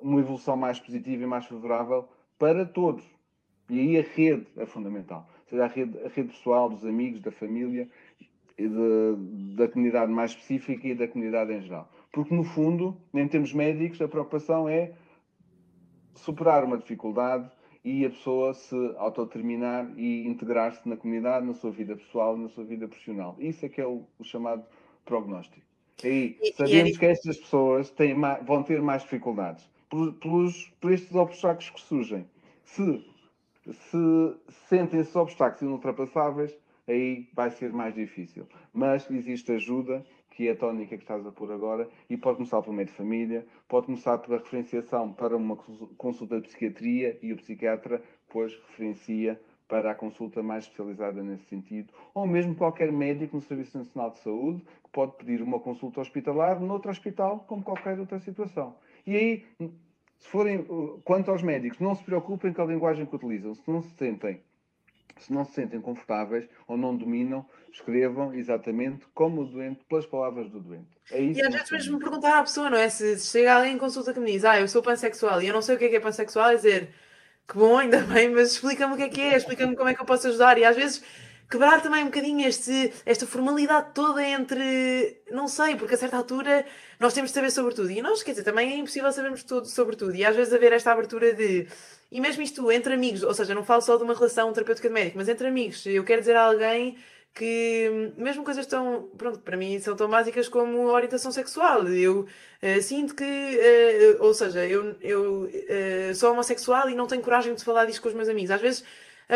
uma evolução mais positiva e mais favorável para todos. E aí a rede é fundamental. Seja a rede, a rede pessoal, dos amigos, da família, de, da comunidade mais específica e da comunidade em geral. Porque, no fundo, em termos médicos, a preocupação é superar uma dificuldade e a pessoa se autodeterminar e integrar-se na comunidade, na sua vida pessoal, na sua vida profissional. Isso é que é o, o chamado prognóstico. E sabemos que estas pessoas têm vão ter mais dificuldades por, pelos, por estes obstáculos que surgem. Se, se sentem esses obstáculos inultrapassáveis, aí vai ser mais difícil. Mas existe ajuda, que é a tónica que estás a pôr agora, e pode começar pelo meio de família, pode começar pela referenciação para uma consulta de psiquiatria e o psiquiatra depois referencia para a consulta mais especializada nesse sentido, ou mesmo qualquer médico no Serviço Nacional de Saúde que pode pedir uma consulta hospitalar noutro hospital, como qualquer outra situação. E aí, se forem, quanto aos médicos, não se preocupem com a linguagem que utilizam, se não se sentem se não se sentem confortáveis ou não dominam, escrevam exatamente como o doente, pelas palavras do doente. É isso e às vezes mesmo perguntar à pessoa, não é? Se, se chega alguém em consulta que me diz, ah, eu sou pansexual e eu não sei o que é, que é pansexual, é dizer que bom, ainda bem, mas explica-me o que é que é, explica-me como é que eu posso ajudar. E às vezes quebrar também um bocadinho este, esta formalidade toda entre. Não sei, porque a certa altura nós temos de saber sobre tudo. E nós, quer dizer, também é impossível sabermos tudo sobre tudo. E às vezes haver esta abertura de. E mesmo isto entre amigos, ou seja, não falo só de uma relação terapêutica de médico, mas entre amigos. Eu quero dizer a alguém que mesmo coisas tão, pronto, para mim são tão básicas como orientação sexual. Eu uh, sinto que, uh, ou seja, eu, eu uh, sou homossexual e não tenho coragem de falar disto com os meus amigos. Às vezes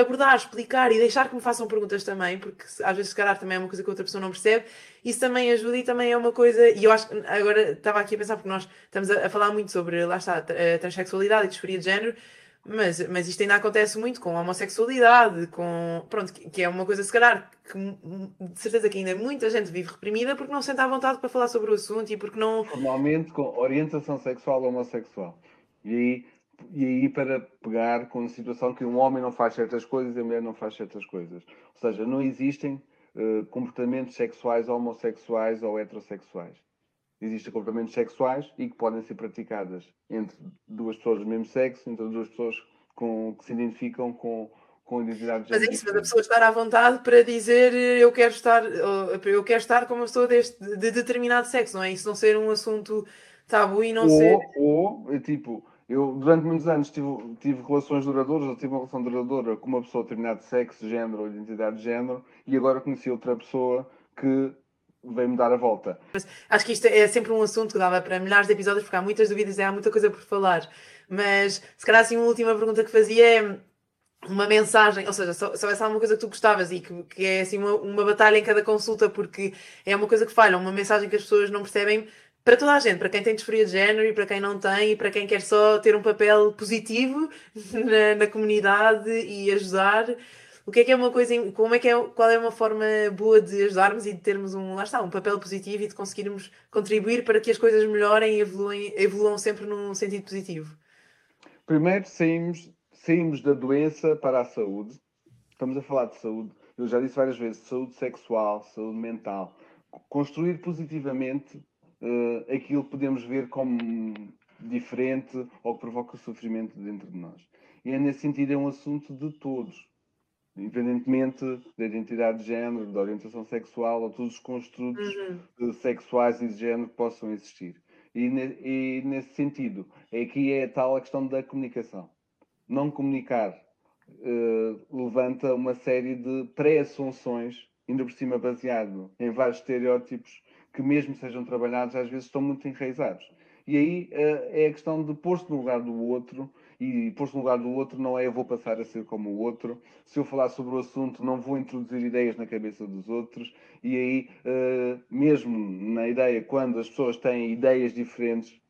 abordar, explicar e deixar que me façam perguntas também, porque às vezes, se calhar, também é uma coisa que outra pessoa não percebe. Isso também ajuda e também é uma coisa. E eu acho que agora estava aqui a pensar, porque nós estamos a, a falar muito sobre, lá está, a transexualidade e disforia de género. Mas, mas isto ainda acontece muito com a homossexualidade, com. Pronto, que, que é uma coisa, se calhar, que de certeza que ainda muita gente vive reprimida porque não sente à vontade para falar sobre o assunto e porque não. Normalmente com orientação sexual ou homossexual. E aí e aí para pegar com a situação que um homem não faz certas coisas e a mulher não faz certas coisas. Ou seja, não existem uh, comportamentos sexuais homossexuais ou heterossexuais. Existem comportamentos sexuais e que podem ser praticadas entre duas pessoas do mesmo sexo, entre duas pessoas com, que se identificam com, com identidade de género. Mas é isso, mas a pessoa estar à vontade para dizer eu quero estar, eu quero estar como uma pessoa deste, de determinado sexo, não é? Isso não ser um assunto tabu e não ou, ser. Ou, tipo, eu, durante muitos anos, tive, tive relações duradouras, eu tive uma relação duradoura com uma pessoa de determinado sexo, género ou identidade de género, e agora conheci outra pessoa que veio-me dar a volta. Mas acho que isto é sempre um assunto que dava para milhares de episódios, porque há muitas dúvidas e há muita coisa por falar. Mas, se calhar, assim, uma última pergunta que fazia é uma mensagem, ou seja, se houvesse alguma coisa que tu gostavas e que, que é assim uma, uma batalha em cada consulta porque é uma coisa que falha, uma mensagem que as pessoas não percebem, para toda a gente, para quem tem disforia de género e para quem não tem, e para quem quer só ter um papel positivo na, na comunidade e ajudar. O que é que é uma coisa, como é que é, qual é uma forma boa de ajudarmos e de termos um, lá está, um papel positivo e de conseguirmos contribuir para que as coisas melhorem e evoluem, evoluam sempre num sentido positivo? Primeiro saímos, saímos da doença para a saúde. Estamos a falar de saúde, eu já disse várias vezes, saúde sexual, saúde mental. Construir positivamente uh, aquilo que podemos ver como diferente ou que provoca sofrimento dentro de nós. E é nesse sentido é um assunto de todos, independentemente da identidade de género, da orientação sexual ou todos os construtos uhum. sexuais e de género que possam existir. E, ne, e, nesse sentido, aqui é tal a questão da comunicação. Não comunicar uh, levanta uma série de pré-assunções, ainda por cima baseado em vários estereótipos que mesmo sejam trabalhados, às vezes estão muito enraizados. E aí uh, é a questão de pôr-se no lugar do outro, e pôr-se no lugar do outro não é eu vou passar a ser como o outro, se eu falar sobre o assunto não vou introduzir ideias na cabeça dos outros, e aí, uh, mesmo na ideia, quando as pessoas têm ideias diferentes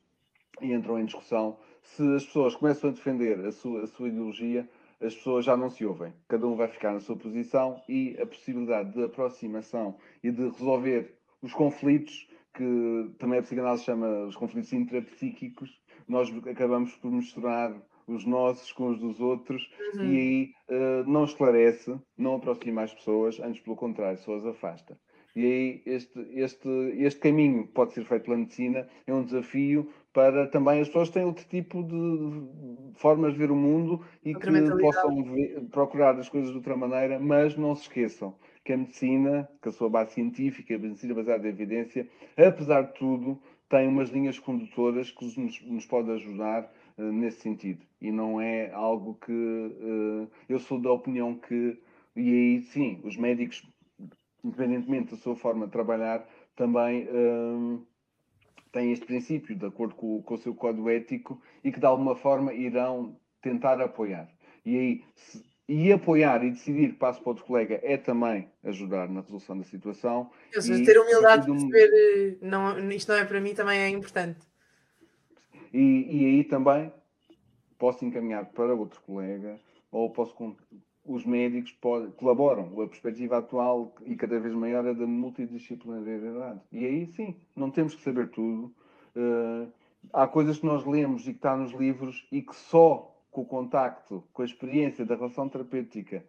e entram em discussão, se as pessoas começam a defender a sua, a sua ideologia, as pessoas já não se ouvem. Cada um vai ficar na sua posição e a possibilidade de aproximação e de resolver os conflitos, que também a psicanálise chama os conflitos intrapsíquicos, nós acabamos por misturar os nossos com os dos outros Uhum. e aí uh, não esclarece, não aproxima as pessoas, antes pelo contrário, só as afasta. E aí este, este, este caminho que pode ser feito pela medicina é um desafio para também as pessoas terem outro tipo de formas de ver o mundo e Outra que possam ver- procurar as coisas de outra maneira, mas não se esqueçam que a medicina, com a sua base científica, a medicina baseada em evidência, apesar de tudo, tem umas linhas condutoras que nos, nos pode ajudar eh, nesse sentido. E não é algo que eh, eu sou da opinião que, e aí sim, os médicos, independentemente da sua forma de trabalhar, também eh, têm este princípio, de acordo com, com o seu código ético, e que de alguma forma irão tentar apoiar. E aí, se- e apoiar e decidir que passo para outro colega é também ajudar na resolução da situação. E ter humildade de perceber, eh, não, isto não é para mim, também é importante. E, e aí também posso encaminhar para outro colega ou posso os médicos podem, colaboram. A perspectiva atual e cada vez maior é da multidisciplinariedade. E aí sim, não temos que saber tudo. Eh, há coisas que nós lemos e que está nos livros e que só com o contacto, com a experiência da relação terapêutica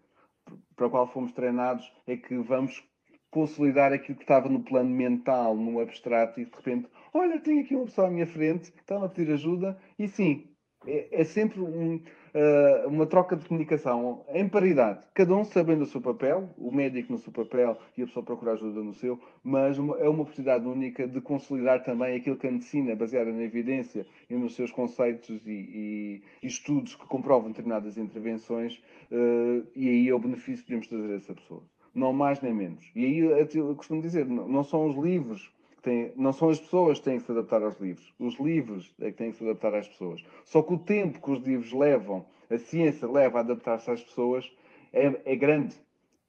para a qual fomos treinados é que vamos consolidar aquilo que estava no plano mental, no abstrato, e de repente, olha, tenho aqui uma pessoa à minha frente, está-me a pedir ajuda, e sim, é, é sempre um, ah, uma troca de comunicação em paridade, cada um sabendo o seu papel, o médico no seu papel e a pessoa procurar ajuda no seu, mas uma- é uma oportunidade única de consolidar também aquilo que a medicina, baseada na evidência e nos seus conceitos e, e- estudos que comprovam determinadas intervenções, eh, e aí é o benefício que podemos trazer a essa pessoa. Não mais nem menos. E aí eu, costumo dizer, não, são os livros, têm, não são as pessoas que têm que se adaptar aos livros. Os livros é que têm que se adaptar às pessoas. Só que o tempo que os livros levam, a ciência leva a adaptar-se às pessoas, é, é grande.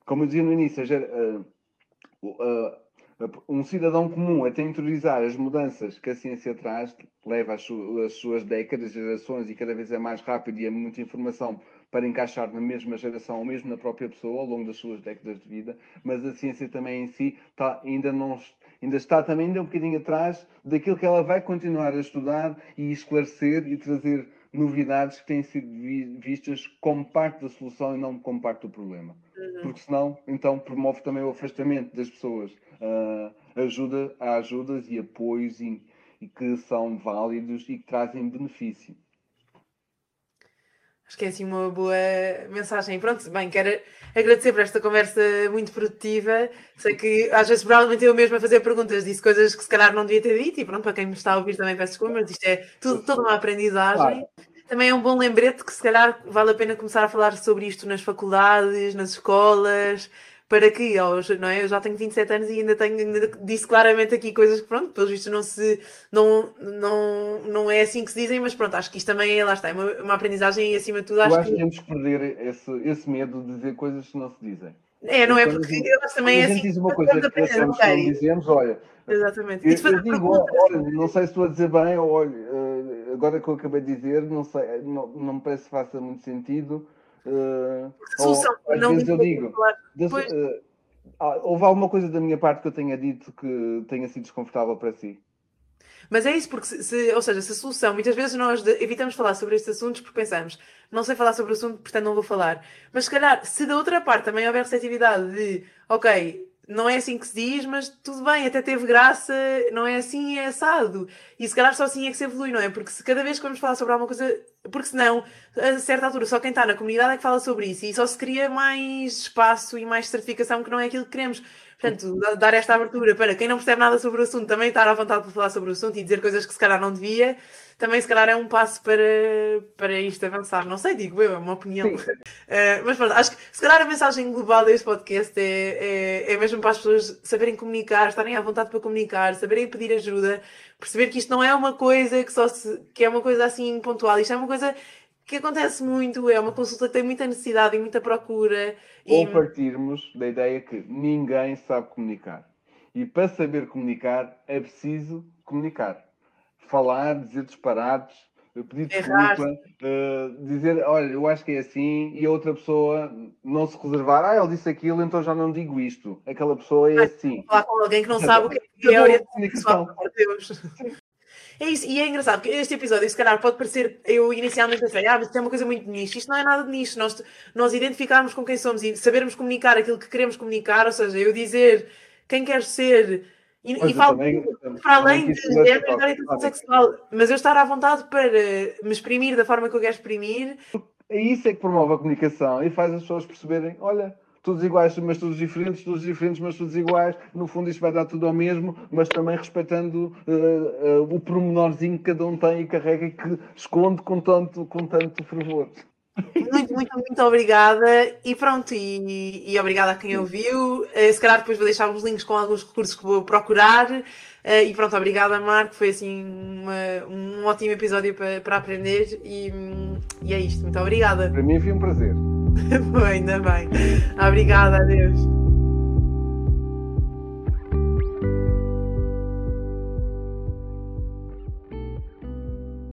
Como eu dizia no início, a a- a- um cidadão comum até interiorizar as mudanças que a ciência traz, leva as, as suas décadas, gerações, e cada vez é mais rápido e é muita informação para encaixar na mesma geração ou mesmo na própria pessoa ao longo das suas décadas de vida, mas a ciência também em si está, ainda, não, ainda está também ainda um bocadinho atrás daquilo que ela vai continuar a estudar e esclarecer e trazer novidades que têm sido vi- vistas como parte da solução e não como parte do problema. Porque senão, então, promove também o afastamento das pessoas. Ah, ajuda, há ajudas e apoios e, e que são válidos e que trazem benefício. Acho que é assim uma boa mensagem. Pronto, bem, quero agradecer por esta conversa muito produtiva. Sei que às vezes provavelmente eu mesma a fazer perguntas, disse coisas que se calhar não devia ter dito, e pronto, para quem me está a ouvir também peço desculpa, mas isto é tudo, toda uma aprendizagem. Também é um bom lembrete que se calhar vale a pena começar a falar sobre isto nas faculdades, nas escolas, para que, aos, não é? Eu já tenho 27 anos e ainda tenho, ainda disse claramente aqui coisas que, pronto, pelos vistos não se, não, não, não é assim que se dizem, mas pronto, acho que isto também é, lá está, é uma, uma aprendizagem e acima de tudo Eu acho acho que que, temos que perder esse, esse medo de dizer coisas que não se dizem. é, não é porque que também é a gente assim, diz uma coisa que que não dizemos, olha, exatamente, eu, eu digo, olha, não sei se estou a dizer bem, olha, eh, agora que eu acabei de dizer, não sei, não, não me parece que faça muito sentido. A solução, ou, às não vezes eu digo, Das- Pois. eh, ah, houve alguma coisa da minha parte que eu tenha dito que tenha sido desconfortável para si? Mas é isso, porque se, se- ou seja, se a solução, muitas vezes nós evitamos falar sobre estes assuntos porque pensamos, não sei falar sobre o assunto, portanto não vou falar. Mas se calhar, se da outra parte também houver receptividade de, ok, não é assim que se diz, mas tudo bem, até teve graça, não é assim, é assado. E se calhar só assim é que se evolui, não é? Porque se cada vez que vamos falar sobre alguma coisa, porque senão, a certa altura, só quem está na comunidade é que fala sobre isso e só se cria mais espaço e mais certificação que não é aquilo que queremos. Portanto, da- dar esta abertura para quem não percebe nada sobre o assunto também estar à vontade para falar sobre o assunto e dizer coisas que se calhar não devia, também se calhar é um passo para, para isto avançar. Não sei, digo eu, é uma opinião. Eh, mas pronto, acho que se calhar a mensagem global deste podcast é, é, é mesmo para as pessoas saberem comunicar, estarem à vontade para comunicar, saberem pedir ajuda, perceber que isto não é uma coisa que só se, que é uma coisa assim pontual, isto é uma coisa que acontece muito, é uma consulta que tem muita necessidade e muita procura. E, Ou partirmos da ideia que ninguém sabe comunicar. E para saber comunicar é preciso comunicar. Falar, dizer disparates, pedir Errar. desculpa, eh, dizer, olha, eu acho que é assim, e a outra pessoa não se reservar, ah, ele disse aquilo, então já não digo isto. Aquela pessoa é assim. Falar com alguém que não sabe o que é, que é orientação sexual. É isso, e é engraçado, porque este episódio, se calhar, pode parecer. Eu inicialmente pensei, ah, mas isto é uma coisa muito de nicho. Isto não é nada de nicho. Nós, nós identificarmos com quem somos e sabermos comunicar aquilo que queremos comunicar, ou seja, eu dizer quem quer ser. E, e falo também- para além de género e orientação sexual, mas eu estar à vontade para me exprimir da forma que eu quero exprimir. É isso é que promove a comunicação e faz as pessoas perceberem, olha, todos iguais, mas todos diferentes, todos diferentes, mas todos iguais. No fundo isto vai dar tudo ao mesmo, mas também respeitando eh, eh, o pormenorzinho que cada um tem e carrega e que esconde com tanto, com tanto fervor. Muito, muito, muito obrigada. E pronto, e, e obrigada a quem ouviu. Eh, Se calhar depois vou deixar uns links com alguns recursos que vou procurar. Eh, E pronto, obrigada, Marco. Foi assim uma- um ótimo episódio para, para aprender. E, e é isto. Muito obrigada. Para mim foi um prazer. Ainda bem. Obrigada, adeus.